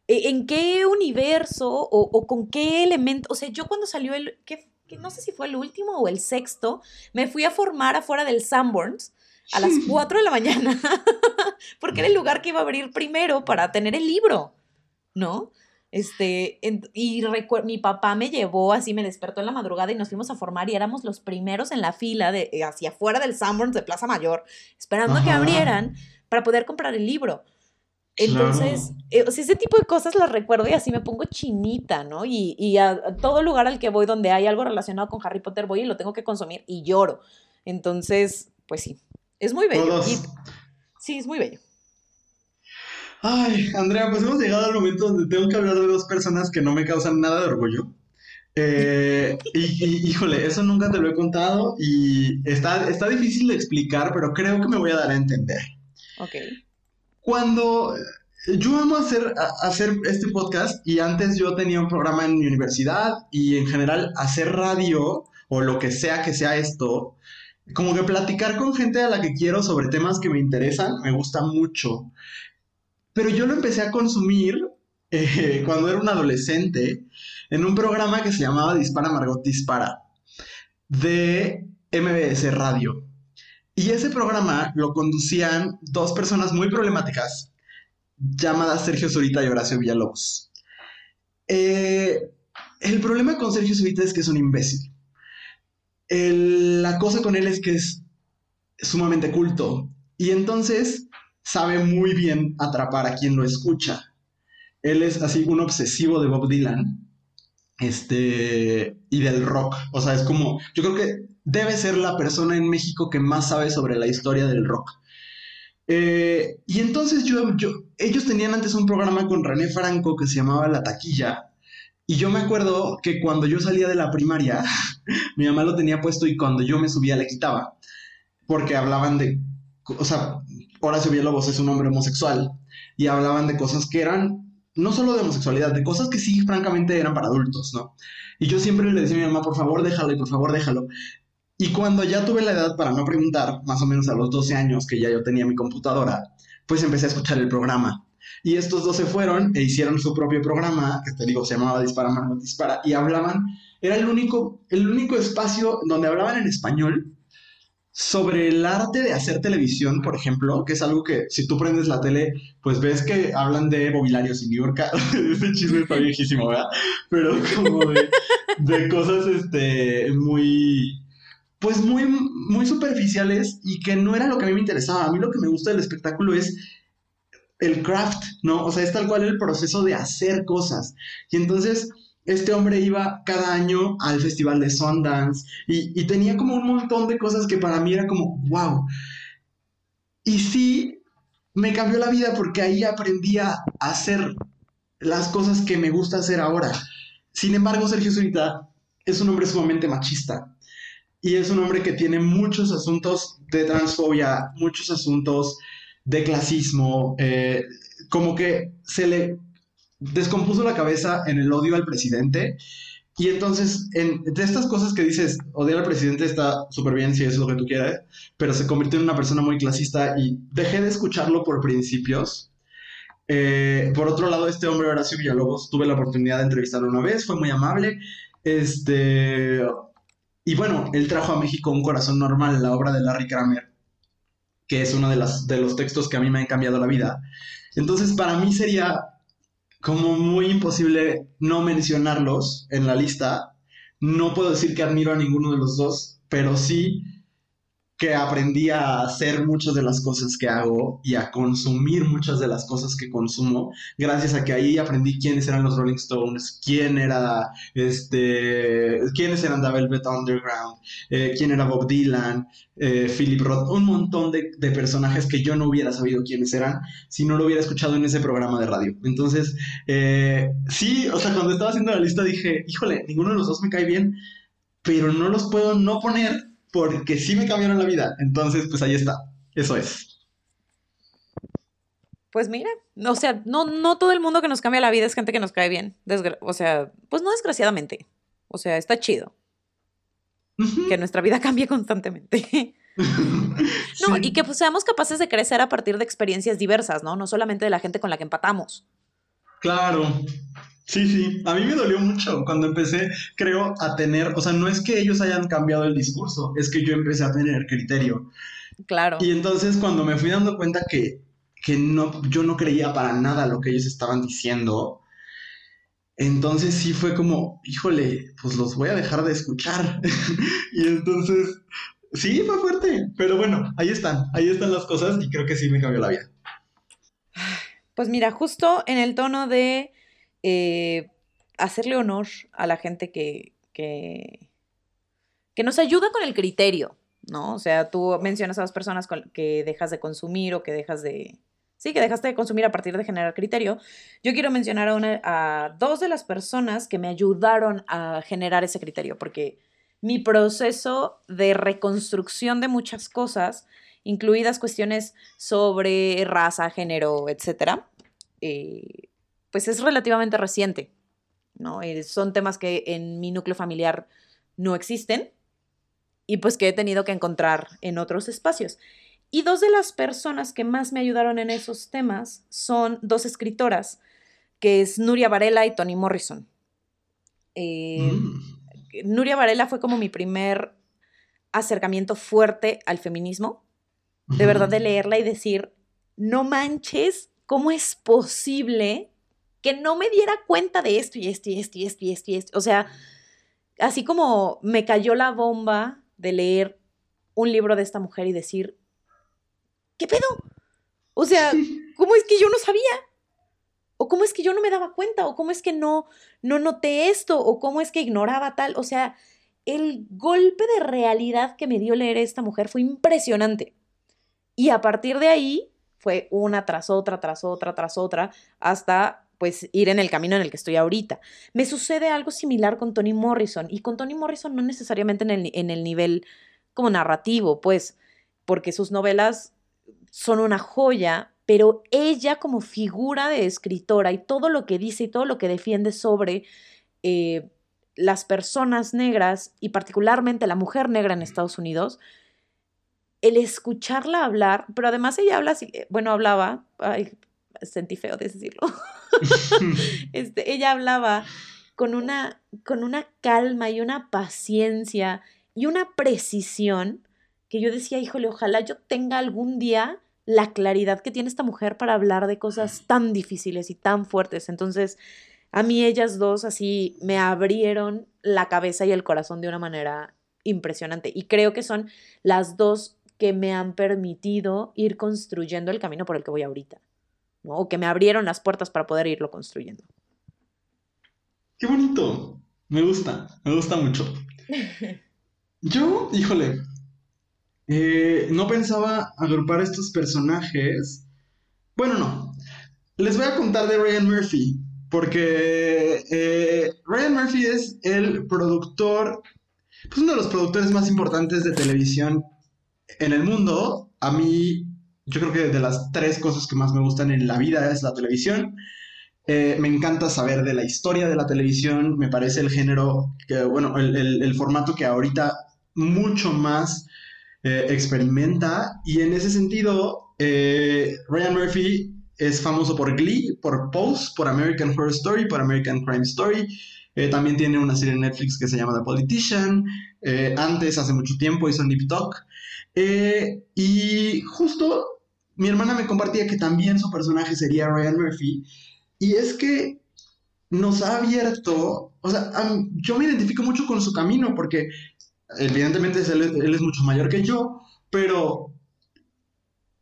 eh, ¿en qué universo o, con qué elemento? O sea, yo cuando salió el, que, no sé si fue el último o el sexto, me fui a formar afuera del Sanborns a las 4 de la mañana, (laughs) porque era el lugar que iba a abrir primero para tener el libro, ¿no? Este, y mi papá me llevó así, me despertó en la madrugada y nos fuimos a formar y éramos los primeros en la fila de eh, hacia afuera del Sanborns de Plaza Mayor, esperando que abrieran para poder comprar el libro. Entonces, eh, ese tipo de cosas las recuerdo y así me pongo chinita, ¿no? Y, y a, todo lugar al que voy donde hay algo relacionado con Harry Potter voy y lo tengo que consumir y lloro. Entonces, pues sí, es muy bello. sí, es muy bello. Ay, Andrea, pues hemos llegado al momento donde tengo que hablar de dos personas que no me causan nada de orgullo. Eh, y, híjole, eso nunca te lo he contado y está, está difícil de explicar, pero creo que me voy a dar a entender. Ok. Cuando yo amo hacer, hacer este podcast y antes yo tenía un programa en mi universidad y en general hacer radio o lo que sea que sea esto, como que platicar con gente a la que quiero sobre temas que me interesan, me gusta mucho. Pero yo lo empecé a consumir eh, cuando era un adolescente en un programa que se llamaba Dispara Margot Dispara de MBS Radio. Y ese programa lo conducían dos personas muy problemáticas llamadas Sergio Zurita y Horacio Villalobos. Eh, el problema con Sergio Zurita es que es un imbécil. la cosa con él es que es sumamente culto. Y entonces sabe muy bien atrapar a quien lo escucha. él es así un obsesivo de Bob Dylan. Este, y del rock. O sea, es como, yo creo que debe ser la persona en México que más sabe sobre la historia del rock. Eh, y entonces yo, yo, ellos tenían antes un programa con René Franco que se llamaba La Taquilla. Y yo me acuerdo que cuando yo salía de la primaria, (laughs) mi mamá lo tenía puesto y cuando yo me subía le quitaba. Porque hablaban de, o sea, Horacio Villalobos es un hombre homosexual y hablaban de cosas que eran no solo de homosexualidad, de cosas que sí, francamente, eran para adultos, ¿no? Y yo siempre le decía a mi mamá, por favor, déjalo y por favor, déjalo. Y cuando ya tuve la edad para no preguntar, más o menos a los 12 años que ya yo tenía mi computadora, pues empecé a escuchar el programa. Y estos dos se fueron e hicieron su propio programa, que te digo, se llamaba Dispara, Margot Dispara, y hablaban, era el único, el único espacio donde hablaban en español sobre el arte de hacer televisión, por ejemplo, que es algo que si tú prendes la tele, pues ves que hablan de mobiliarios y New York. (laughs) Ese chisme está viejísimo, ¿verdad? Pero (laughs) como de, de cosas este, muy, pues muy, muy superficiales y que no era lo que a mí me interesaba. A mí lo que me gusta del espectáculo es el craft, ¿no? O sea, es tal cual el proceso de hacer cosas. Y entonces este hombre iba cada año al festival de Sundance y, tenía como un montón de cosas que para mí era como, wow. Y sí, me cambió la vida porque ahí aprendí a hacer las cosas que me gusta hacer ahora. Sin embargo, Sergio Zurita es un hombre sumamente machista y es un hombre que tiene muchos asuntos de transfobia, muchos asuntos de clasismo, eh, como que se le descompuso la cabeza en el odio al presidente. Y entonces, en, de estas cosas que dices, odiar al presidente está súper bien si es lo que tú quieras, pero se convirtió en una persona muy clasista y dejé de escucharlo por principios. Eh, por otro lado, este hombre, Horacio Villalobos, tuve la oportunidad de entrevistarlo una vez, fue muy amable. Este, y bueno, él trajo a México un corazón normal, la obra de Larry Kramer, que es uno de, las, de los textos que a mí me han cambiado la vida. Entonces, para mí sería como muy imposible no mencionarlos en la lista. No puedo decir que admiro a ninguno de los dos, pero sí que aprendí a hacer muchas de las cosas que hago y a consumir muchas de las cosas que consumo, gracias a que ahí aprendí quiénes eran los Rolling Stones, quién era, este, quiénes eran The Velvet Underground, eh, quién era Bob Dylan, eh, Philip Roth, un montón de, de, personajes que yo no hubiera sabido quiénes eran si no lo hubiera escuchado en ese programa de radio. Entonces, eh, sí, o sea, cuando estaba haciendo la lista dije, híjole, ninguno de los dos me cae bien, pero no los puedo no poner porque sí me cambiaron la vida. Entonces, pues ahí está. Eso es. Pues mira, o sea, no, no todo el mundo que nos cambia la vida es gente que nos cae bien. o sea, pues no desgraciadamente. O sea, está chido. Que nuestra vida cambie constantemente. (laughs) no, y que pues, seamos capaces de crecer a partir de experiencias diversas, ¿no? No solamente de la gente con la que empatamos. Claro, Sí, sí, a mí me dolió mucho cuando empecé, creo, a tener, o sea, no es que ellos hayan cambiado el discurso, es que yo empecé a tener criterio. Claro. Y entonces cuando me fui dando cuenta que, que no, yo no creía para nada lo que ellos estaban diciendo, entonces sí fue como, híjole, pues los voy a dejar de escuchar. (laughs) y entonces, sí, fue fuerte, pero bueno, ahí están, ahí están las cosas y creo que sí me cambió la vida. Pues mira, justo en el tono de eh, hacerle honor a la gente que, que, nos ayuda con el criterio, ¿no? O sea, tú mencionas a las personas que dejas de consumir o que dejas de... Sí, que dejaste de consumir a partir de generar criterio. Yo quiero mencionar a, una, a dos de las personas que me ayudaron a generar ese criterio, porque mi proceso de reconstrucción de muchas cosas, incluidas cuestiones sobre raza, género, etcétera, eh, pues es relativamente reciente, ¿no? Eh, son temas que en mi núcleo familiar no existen y pues que he tenido que encontrar en otros espacios. Y dos de las personas que más me ayudaron en esos temas son dos escritoras, que es Nuria Varela y Toni Morrison. Eh, mm. Nuria Varela fue como mi primer acercamiento fuerte al feminismo, de verdad de leerla y decir, no manches, ¿cómo es posible que no me diera cuenta de esto y esto y esto y esto y esto y esto. O sea, así como me cayó la bomba de leer un libro de esta mujer y decir, ¿qué pedo? O sea, ¿cómo es que yo no sabía? o cómo es que yo no me daba cuenta, o cómo es que no, no noté esto, o cómo es que ignoraba tal. O sea, el golpe de realidad que me dio leer esta mujer fue impresionante. Y a partir de ahí fue una tras otra, tras otra, tras otra, hasta pues ir en el camino en el que estoy ahorita. Me sucede algo similar con Toni Morrison, y con Toni Morrison no necesariamente en el, en el nivel como narrativo, pues, porque sus novelas son una joya, pero ella como figura de escritora y todo lo que dice y todo lo que defiende sobre eh, las personas negras y particularmente la mujer negra en Estados Unidos, el escucharla hablar, pero además ella habla así, eh, bueno, hablaba, ay, sentí feo de decirlo, (laughs) (laughs) este, ella hablaba con una, con una calma y una paciencia y una precisión que yo decía, híjole, ojalá yo tenga algún día la claridad que tiene esta mujer para hablar de cosas tan difíciles y tan fuertes. Entonces, a mí ellas dos así me abrieron la cabeza y el corazón de una manera impresionante. Y creo que son las dos que me han permitido ir construyendo el camino por el que voy ahorita. ¿no? O que me abrieron las puertas para poder irlo construyendo. Qué bonito. Me gusta, me gusta mucho. (laughs) Yo, híjole, eh, no pensaba agrupar estos personajes. Bueno, no. Les voy a contar de Ryan Murphy, porque eh, Ryan Murphy es el productor, pues uno de los productores más importantes de televisión en el mundo. A mí, yo creo que de las tres cosas que más me gustan en la vida es la televisión. Eh, me encanta saber de la historia de la televisión, me parece el género, bueno, el formato que ahorita mucho más eh, experimenta y en ese sentido eh, Ryan Murphy es famoso por Glee, por Pose, por American Horror Story, por American Crime Story. También tiene una serie en Netflix que se llama The Politician. antes, hace mucho tiempo, hizo Nip Talk. Y justo mi hermana me compartía que también su personaje sería Ryan Murphy. Y es que nos ha abierto, o sea, yo me identifico mucho con su camino porque evidentemente él, es mucho mayor que yo, pero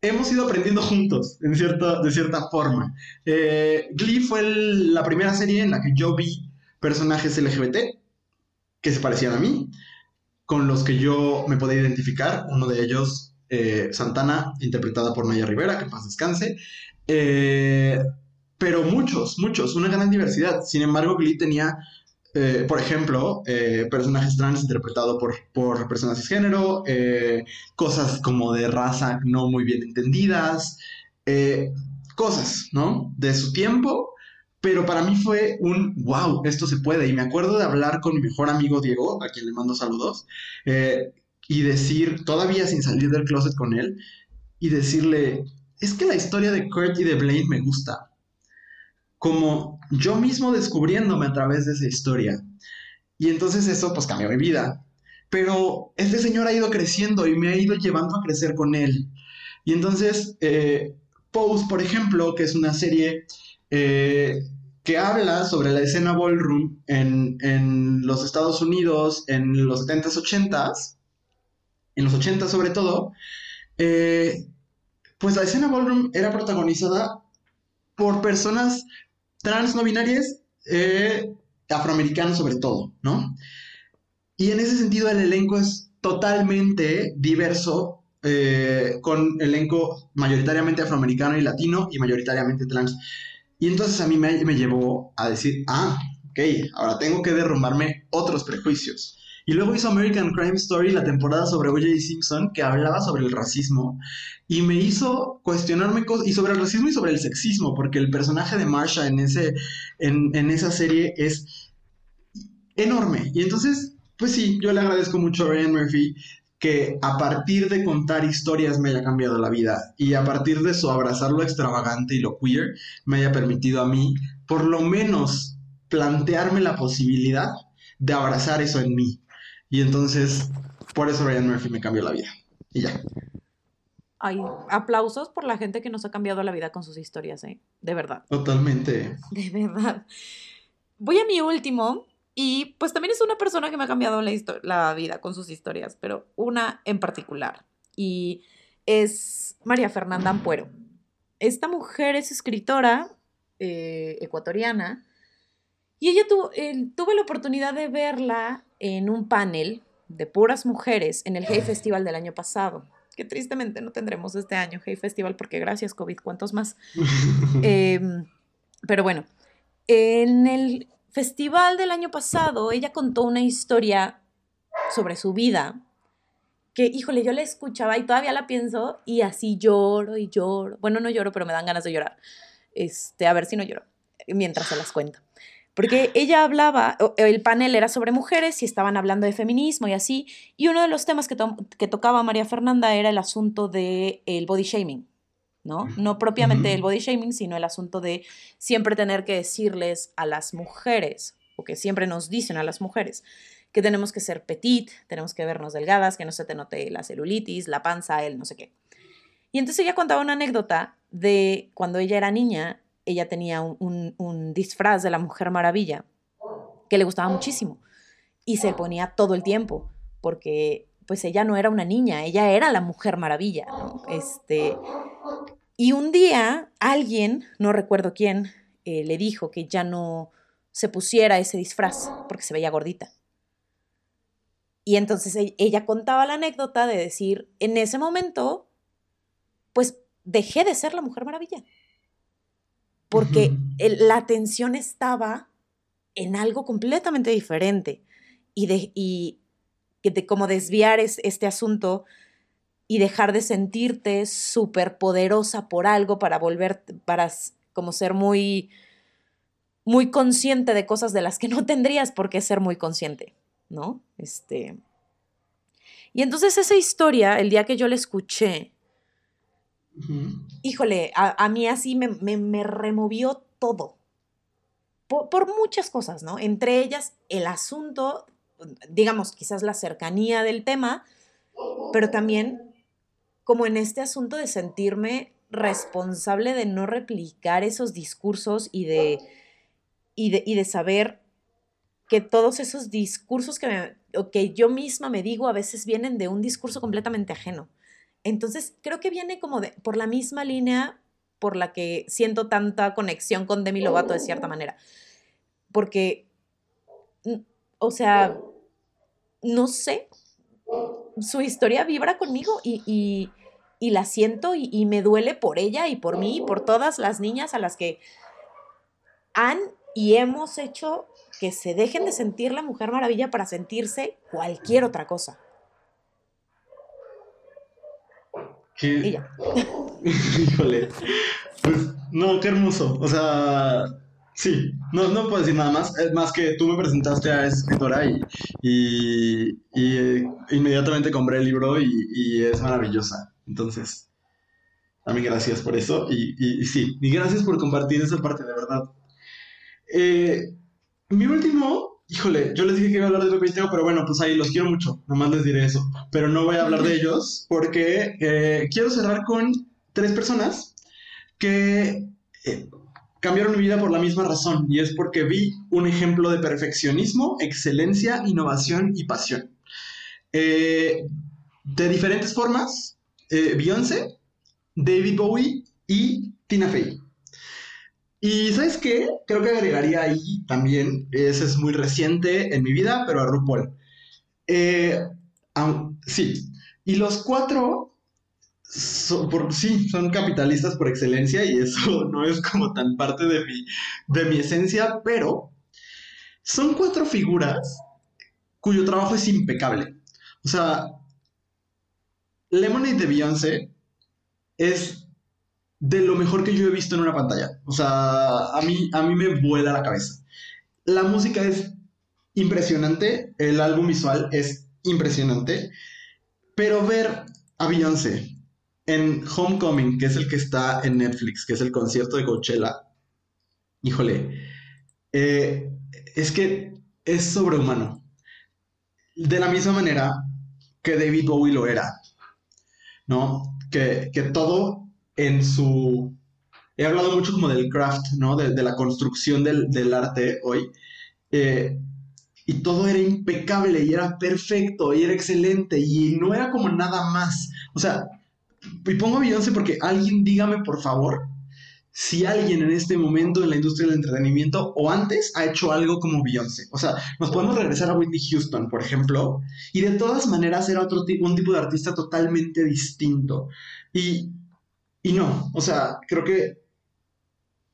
hemos ido aprendiendo juntos, en cierta, de cierta forma. Eh, Glee fue la primera serie en la que yo vi personajes LGBT que se parecían a mí, con los que yo me podía identificar. Uno de ellos, eh, Santana, interpretada por Naya Rivera, que paz descanse. Eh, pero muchos, muchos, una gran diversidad. Sin embargo, Glee tenía eh, por ejemplo, eh, personajes trans interpretados por, por personas cisgénero, cosas como de raza no muy bien entendidas, cosas, ¿no? De su tiempo, pero para mí fue un wow, esto se puede. Y me acuerdo de hablar con mi mejor amigo Diego, a quien le mando saludos, y decir, todavía sin salir del closet con él, y decirle, es que la historia de Kurt y de Blaine me gusta como yo mismo descubriéndome a través de esa historia. Y entonces eso pues cambió mi vida. Pero este señor ha ido creciendo y me ha ido llevando a crecer con él. Y entonces, eh, Pose, por ejemplo, que es una serie eh, que habla sobre la escena ballroom en, los Estados Unidos en los 70s, 80s, en los 80 sobre todo, eh, pues la escena ballroom era protagonizada por personas trans no binarias, eh, afroamericanos sobre todo, ¿no? Y en ese sentido el elenco es totalmente diverso, con elenco mayoritariamente afroamericano y latino y mayoritariamente trans. Y entonces a mí me, me llevó a decir, ah, ok, ahora tengo que derrumbarme otros prejuicios. Y luego hizo American Crime Story, la temporada sobre O.J. Simpson, que hablaba sobre el racismo. Y me hizo cuestionarme cosas, y sobre el racismo y sobre el sexismo, porque el personaje de Marsha en, ese, en, en esa serie es enorme. Y entonces, pues sí, yo le agradezco mucho a Ryan Murphy que a partir de contar historias me haya cambiado la vida y a partir de eso abrazar lo extravagante y lo queer me haya permitido a mí por lo menos plantearme la posibilidad de abrazar eso en mí y entonces, por eso Ryan Murphy me cambió la vida. Y ya. Ay, aplausos por la gente que nos ha cambiado la vida con sus historias, ¿eh? De verdad. Totalmente. De verdad. Voy a mi último. Y pues también es una persona que me ha cambiado la, la vida con sus historias, pero una en particular. Y es María Fernanda Ampuero. Esta mujer es escritora, eh, ecuatoriana. Y ella tuvo, tuve la oportunidad de verla en un panel de puras mujeres en el Hey Festival del año pasado, que tristemente no tendremos este año Hey Festival porque gracias COVID, ¿cuántos más? (laughs) Em, pero bueno, en el festival del año pasado ella contó una historia sobre su vida que, híjole, yo la escuchaba y todavía la pienso y así lloro y lloro. Bueno, no lloro, pero me dan ganas de llorar. Este, a ver si no lloro mientras se las cuento. Porque ella hablaba, el panel era sobre mujeres y estaban hablando de feminismo y así, y uno de los temas que, que tocaba María Fernanda era el asunto del el body shaming, ¿no? No propiamente el body shaming, sino el asunto de siempre tener que decirles a las mujeres, o que siempre nos dicen a las mujeres, que tenemos que ser petit, tenemos que vernos delgadas, que no se te note la celulitis, la panza, el no sé qué. Y entonces ella contaba una anécdota de cuando ella era niña, ella tenía un, disfraz de la Mujer Maravilla que le gustaba muchísimo y se ponía todo el tiempo porque pues ella no era una niña, ella era la Mujer Maravilla, Este, y un día alguien, no recuerdo quién, eh, le dijo que ya no se pusiera ese disfraz porque se veía gordita. Y entonces e, ella contaba la anécdota de decir, en ese momento, pues dejé de ser la Mujer Maravilla. Porque la atención estaba en algo completamente diferente. Y de, y de cómo desviar este asunto y dejar de sentirte súper poderosa por algo para volver, para como ser muy, muy consciente de cosas de las que no tendrías por qué ser muy consciente. ¿no? Este. Y entonces esa historia, el día que yo la escuché, híjole, a, mí así me, removió todo. Por, muchas cosas, ¿no? Entre ellas el asunto, digamos, quizás la cercanía del tema, pero también como en este asunto de sentirme responsable de no replicar esos discursos y de, y de, y de saber que todos esos discursos que, que yo misma me digo a veces vienen de un discurso completamente ajeno. Entonces, creo que viene como de, por la misma línea por la que siento tanta conexión con Demi Lovato de cierta manera. Porque, o sea, no sé, su historia vibra conmigo y, la siento y, y, me duele por ella y por mí y por todas las niñas a las que han y hemos hecho que se dejen de sentir la Mujer Maravilla para sentirse cualquier otra cosa. ¿Qué? (laughs) Híjole. Pues no, qué hermoso. O sea, sí, no, no puedo decir nada más. Es más que tú me presentaste a esa escritora y, y, eh, inmediatamente compré el libro y, es maravillosa. Entonces, también gracias por eso. Y, y, sí, y gracias por compartir esa parte, de verdad. Eh, mi último, híjole, yo les dije que iba a hablar de lo tengo, pero bueno, pues ahí los quiero mucho, nomás les diré eso. Pero no voy a hablar de ellos porque eh, quiero cerrar con tres personas que eh, cambiaron mi vida por la misma razón y es porque vi un ejemplo de perfeccionismo, excelencia, innovación y pasión. De diferentes formas, Beyoncé, David Bowie y Tina Fey. Y ¿sabes qué? Creo que agregaría ahí también, ese es muy reciente en mi vida, pero a RuPaul. Eh, sí, y los cuatro, por, sí, son capitalistas por excelencia y eso (laughs) no es como tan parte de mi, de mi esencia, pero son cuatro figuras cuyo trabajo es impecable. O sea, Lemonade de Beyoncé es de lo mejor que yo he visto en una pantalla. O sea, a mí, a mí me vuela la cabeza. La música es impresionante, el álbum visual es impresionante, pero ver a Beyoncé en Homecoming, que es el que está en Netflix, que es el concierto de Coachella, híjole, eh, es que es sobrehumano. De la misma manera que David Bowie lo era, ¿no? Que, que todo en su... He hablado mucho como del craft, ¿no? De, la construcción del, arte hoy. Eh, y todo era impecable y era perfecto y era excelente y no era como nada más. O sea, y pongo Beyoncé porque alguien dígame por favor si alguien en este momento en la industria del entretenimiento o antes ha hecho algo como Beyoncé. O sea, nos podemos regresar a Whitney Houston, por ejemplo, y de todas maneras era otro tipo, un tipo de artista totalmente distinto. Y, y no, o sea, creo que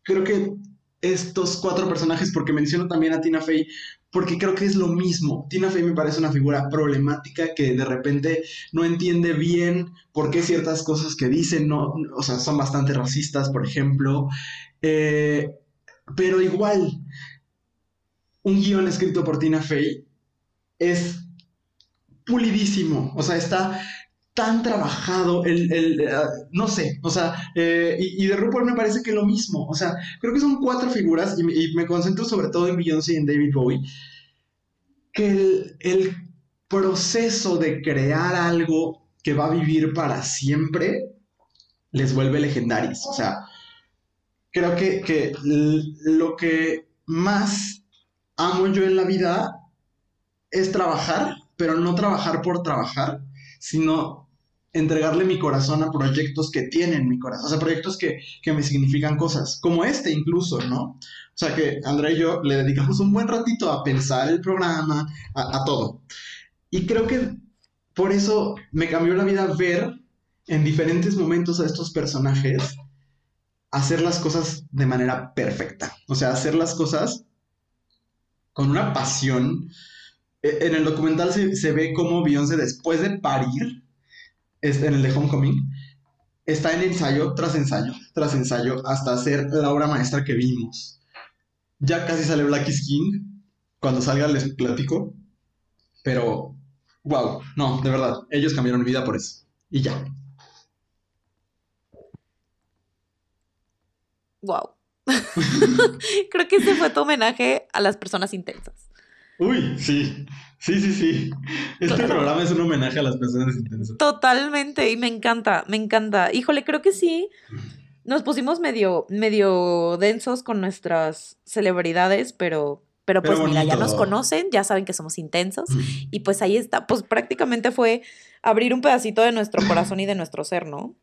creo que estos cuatro personajes, porque menciono también a Tina Fey, porque creo que es lo mismo. Tina Fey me parece una figura problemática que de repente no entiende bien por qué ciertas cosas que dicen, no, o sea, son bastante racistas, por ejemplo. Eh, pero igual, un guion escrito por Tina Fey es pulidísimo, o sea, está tan trabajado, el, el uh, no sé, o sea, eh, y, de RuPaul me parece que lo mismo, o sea, creo que son cuatro figuras, y, y me concentro sobre todo en Beyoncé y en David Bowie, que el, el, proceso de crear algo que va a vivir para siempre les vuelve legendarios, o sea, creo que, que lo que más amo yo en la vida es trabajar, pero no trabajar por trabajar, sino entregarle mi corazón a proyectos que tienen mi corazón, o sea, proyectos que, que, me significan cosas, como este incluso, ¿no? O sea, que Andrea y yo le dedicamos un buen ratito a pensar el programa, a, todo. Y creo que por eso me cambió la vida ver en diferentes momentos a estos personajes hacer las cosas de manera perfecta, o sea, hacer las cosas con una pasión. E, En el documental se, se ve cómo Beyoncé después de parir en el de Homecoming, está en ensayo tras ensayo tras ensayo hasta hacer la obra maestra que vimos. Ya casi sale Black is King. Cuando salga les platico. Pero, wow, no, de verdad, ellos cambiaron mi vida por eso. Y ya. Wow. (laughs) Creo que ese fue tu homenaje a las personas intensas. Uy, sí, sí, sí, sí. Este programa es un homenaje a las personas intensas. Totalmente, y me encanta, me encanta. Híjole, creo que sí. Nos pusimos medio, medio densos con nuestras celebridades, pero, pero pues mira, ya nos conocen, ya saben que somos intensos. Mm. Y pues ahí está, pues prácticamente fue abrir un pedacito de nuestro corazón y de nuestro ser, ¿no?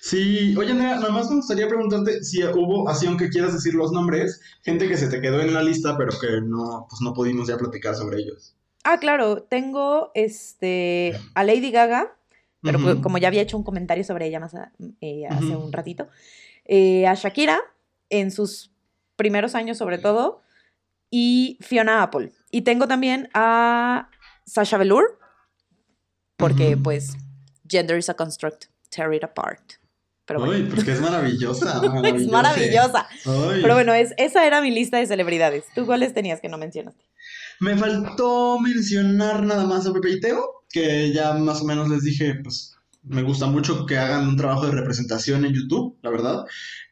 Sí, oye Andrea, nada más me gustaría preguntarte si hubo, así aunque quieras decir los nombres, gente que se te quedó en la lista, pero que no, pues no pudimos ya platicar sobre ellos. Ah, claro, tengo este a Lady Gaga, pero uh -huh. como ya había hecho un comentario sobre ella más a, eh, hace uh -huh. un ratito, eh, a Shakira en sus primeros años sobre todo, y Fiona Apple. Y tengo también a Sasha Velour, porque uh -huh. pues gender is a construct tear it apart. Pero bueno. Uy, porque es maravillosa. (laughs) maravillosa. es maravillosa. Uy. Pero bueno, es, esa era mi lista de celebridades. ¿Tú cuáles tenías que no mencionaste? Me faltó mencionar nada más a Pepe y Teo, que ya más o menos les dije, pues me gusta mucho que hagan un trabajo de representación en YouTube, la verdad.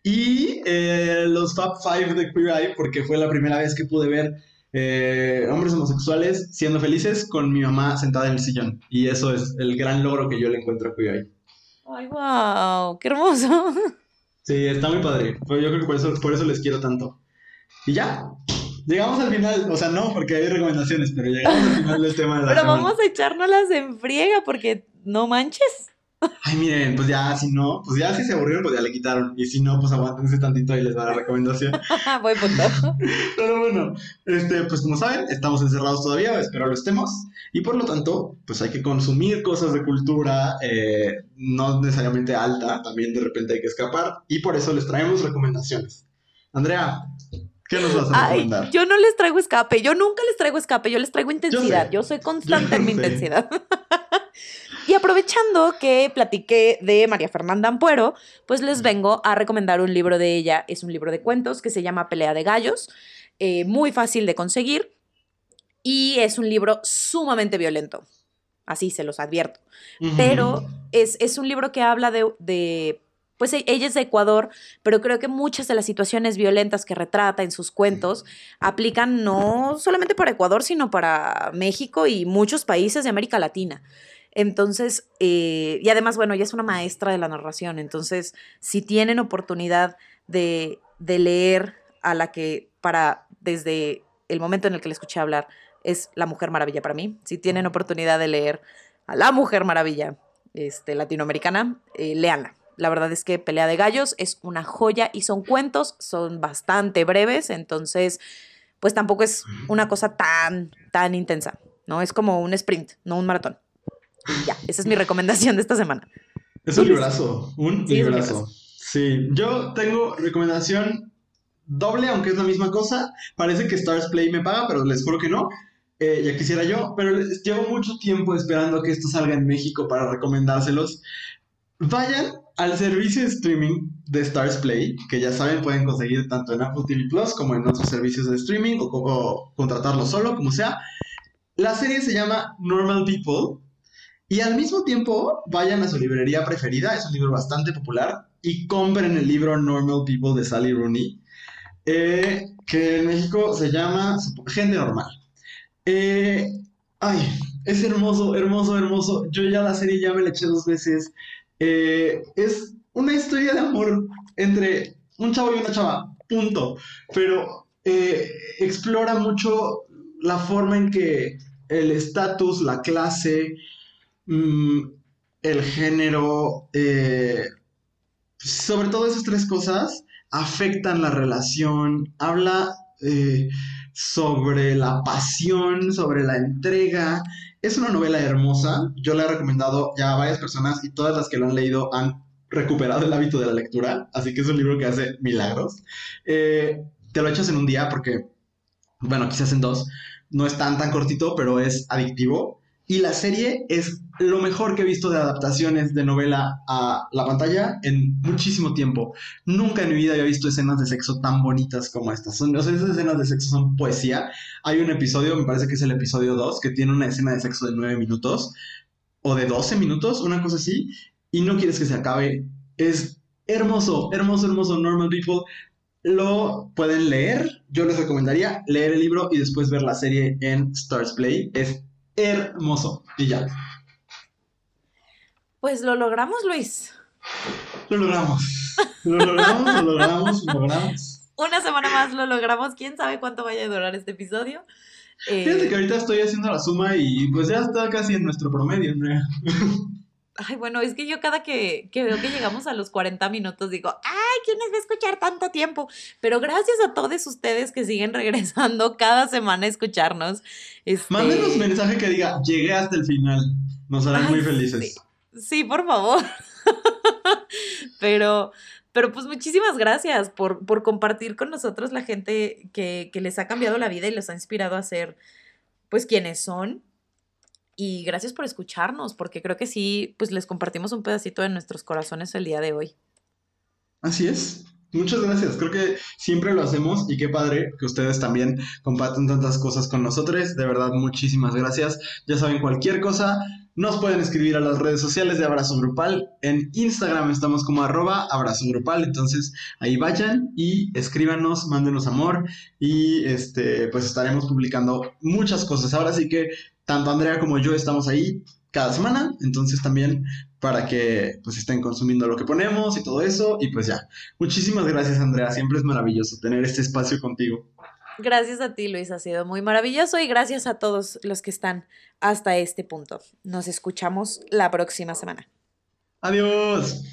Y eh, los Top 5 de Queer Eye, porque fue la primera vez que pude ver eh, hombres homosexuales siendo felices con mi mamá sentada en el sillón. Y eso es el gran logro que yo le encuentro a Queer Eye. Ay, wow, qué hermoso. (laughs) Sí, está muy padre. Yo creo que por eso, por eso les quiero tanto. Y ya, llegamos al final. O sea, no, porque hay recomendaciones, pero llegamos al final del tema de la Pero semana. vamos a echárnoslas en friega, porque no manches. Ay, miren, pues ya, si no, pues ya si se aburrieron, pues ya le quitaron. Y si no, pues aguántense tantito y les va la recomendación. (laughs) Voy punto. (laughs) Pero bueno, este, pues como saben, estamos encerrados todavía, espero lo estemos. Y por lo tanto, pues hay que consumir cosas de cultura, eh, no necesariamente alta, también de repente hay que escapar. Y por eso les traemos recomendaciones. Andrea, ¿Qué nos vas a recomendar? Ay, yo no les traigo escape, yo nunca les traigo escape, yo les traigo intensidad, yo, yo soy constante yo en mi intensidad. (laughs) y aprovechando que platiqué de María Fernanda Ampuero, pues les vengo a recomendar un libro de ella, es un libro de cuentos que se llama Pelea de Gallos, eh, muy fácil de conseguir y es un libro sumamente violento, así se los advierto, uh -huh. pero es, es, un libro que habla de, de pues ella es de Ecuador, pero creo que muchas de las situaciones violentas que retrata en sus cuentos aplican no solamente para Ecuador, sino para México y muchos países de América Latina. Entonces, eh, y además, bueno, ella es una maestra de la narración, entonces, si tienen oportunidad de, de leer a la que para, desde el momento en el que le escuché hablar, es la Mujer Maravilla para mí, si tienen oportunidad de leer a la Mujer Maravilla este, latinoamericana, eh, léanla la verdad es que Pelea de Gallos es una joya y son cuentos, son bastante breves, entonces pues tampoco es una cosa tan, tan intensa, ¿no? Es como un sprint, no un maratón. Y ya, esa es mi recomendación de esta semana. Es un librazo, un librazo. Sí, yo tengo recomendación doble, aunque es la misma cosa. Parece que Stars Play me paga, pero les juro que no. Eh, ya quisiera yo, pero llevo mucho tiempo esperando que esto salga en México para recomendárselos. Vayan al servicio de streaming de Stars Play, que ya saben pueden conseguir tanto en Apple TV Plus como en otros servicios de streaming o, o contratarlo solo, como sea. La serie se llama Normal People y al mismo tiempo vayan a su librería preferida, es un libro bastante popular, y compren el libro Normal People de Sally Rooney, eh, que en México se llama Gente Normal. Eh, ay, es hermoso, hermoso, hermoso. Yo ya la serie ya me la eché dos veces. Eh, es una historia de amor entre un chavo y una chava, punto. Pero explora mucho la forma en que el estatus, la clase, mm, el género, sobre todo esas tres cosas afectan la relación, habla eh, sobre la pasión, sobre la entrega. Es una novela hermosa, yo la he recomendado ya a varias personas y todas las que lo han leído han recuperado el hábito de la lectura, así que es un libro que hace milagros. Eh, te lo echas en un día porque, bueno, quizás en dos, no es tan tan cortito, pero es adictivo. Y la serie es lo mejor que he visto de adaptaciones de novela a la pantalla en muchísimo tiempo. Nunca en mi vida había visto escenas de sexo tan bonitas como estas. Son, esas escenas de sexo son poesía. Hay un episodio, me parece que es el episodio 2, que tiene una escena de sexo de 9 minutos o de 12 minutos, una cosa así, y no quieres que se acabe. Es hermoso, hermoso, hermoso. Normal People lo pueden leer. Yo les recomendaría leer el libro y después ver la serie en Stars Play. Es hermoso. Y ya. Pues lo logramos, Luis. Lo logramos. Lo logramos, lo logramos, lo logramos. Una semana más lo logramos. ¿Quién sabe cuánto vaya a durar este episodio? Fíjate que ahorita estoy haciendo la suma y pues ya está casi en nuestro promedio, Andrea. Ay, bueno, es que yo cada que, veo que llegamos a los 40 minutos digo, ay, ¿quién les va a escuchar tanto tiempo? Pero gracias a todos ustedes que siguen (laughs) regresando cada semana a escucharnos. Este... Mándenos mensaje que diga, llegué hasta el final. Nos harán muy felices. Sí. por favor. (laughs) pero, pero pues muchísimas gracias por, por compartir con nosotros la gente que, que les ha cambiado la vida y les ha inspirado a ser, pues, quienes son y gracias por escucharnos, porque creo que sí, pues les compartimos un pedacito de nuestros corazones el día de hoy. Así es. Muchas gracias. Creo que siempre lo hacemos y qué padre que ustedes también compartan tantas cosas con nosotros. De verdad, muchísimas gracias. Ya saben, cualquier cosa, nos pueden escribir a las redes sociales de Abrazo Grupal. En Instagram estamos como arroba Abrazo Grupal. Entonces ahí vayan y escríbanos, mándenos amor y este, pues estaremos publicando muchas cosas. Ahora sí que tanto Andrea como yo estamos ahí cada semana, entonces también para que pues estén consumiendo lo que ponemos y todo eso y pues ya. Muchísimas gracias Andrea, siempre es maravilloso tener este espacio contigo. Gracias a ti Luis, ha sido muy maravilloso y gracias a todos los que están hasta este punto. Nos escuchamos la próxima semana. Adiós.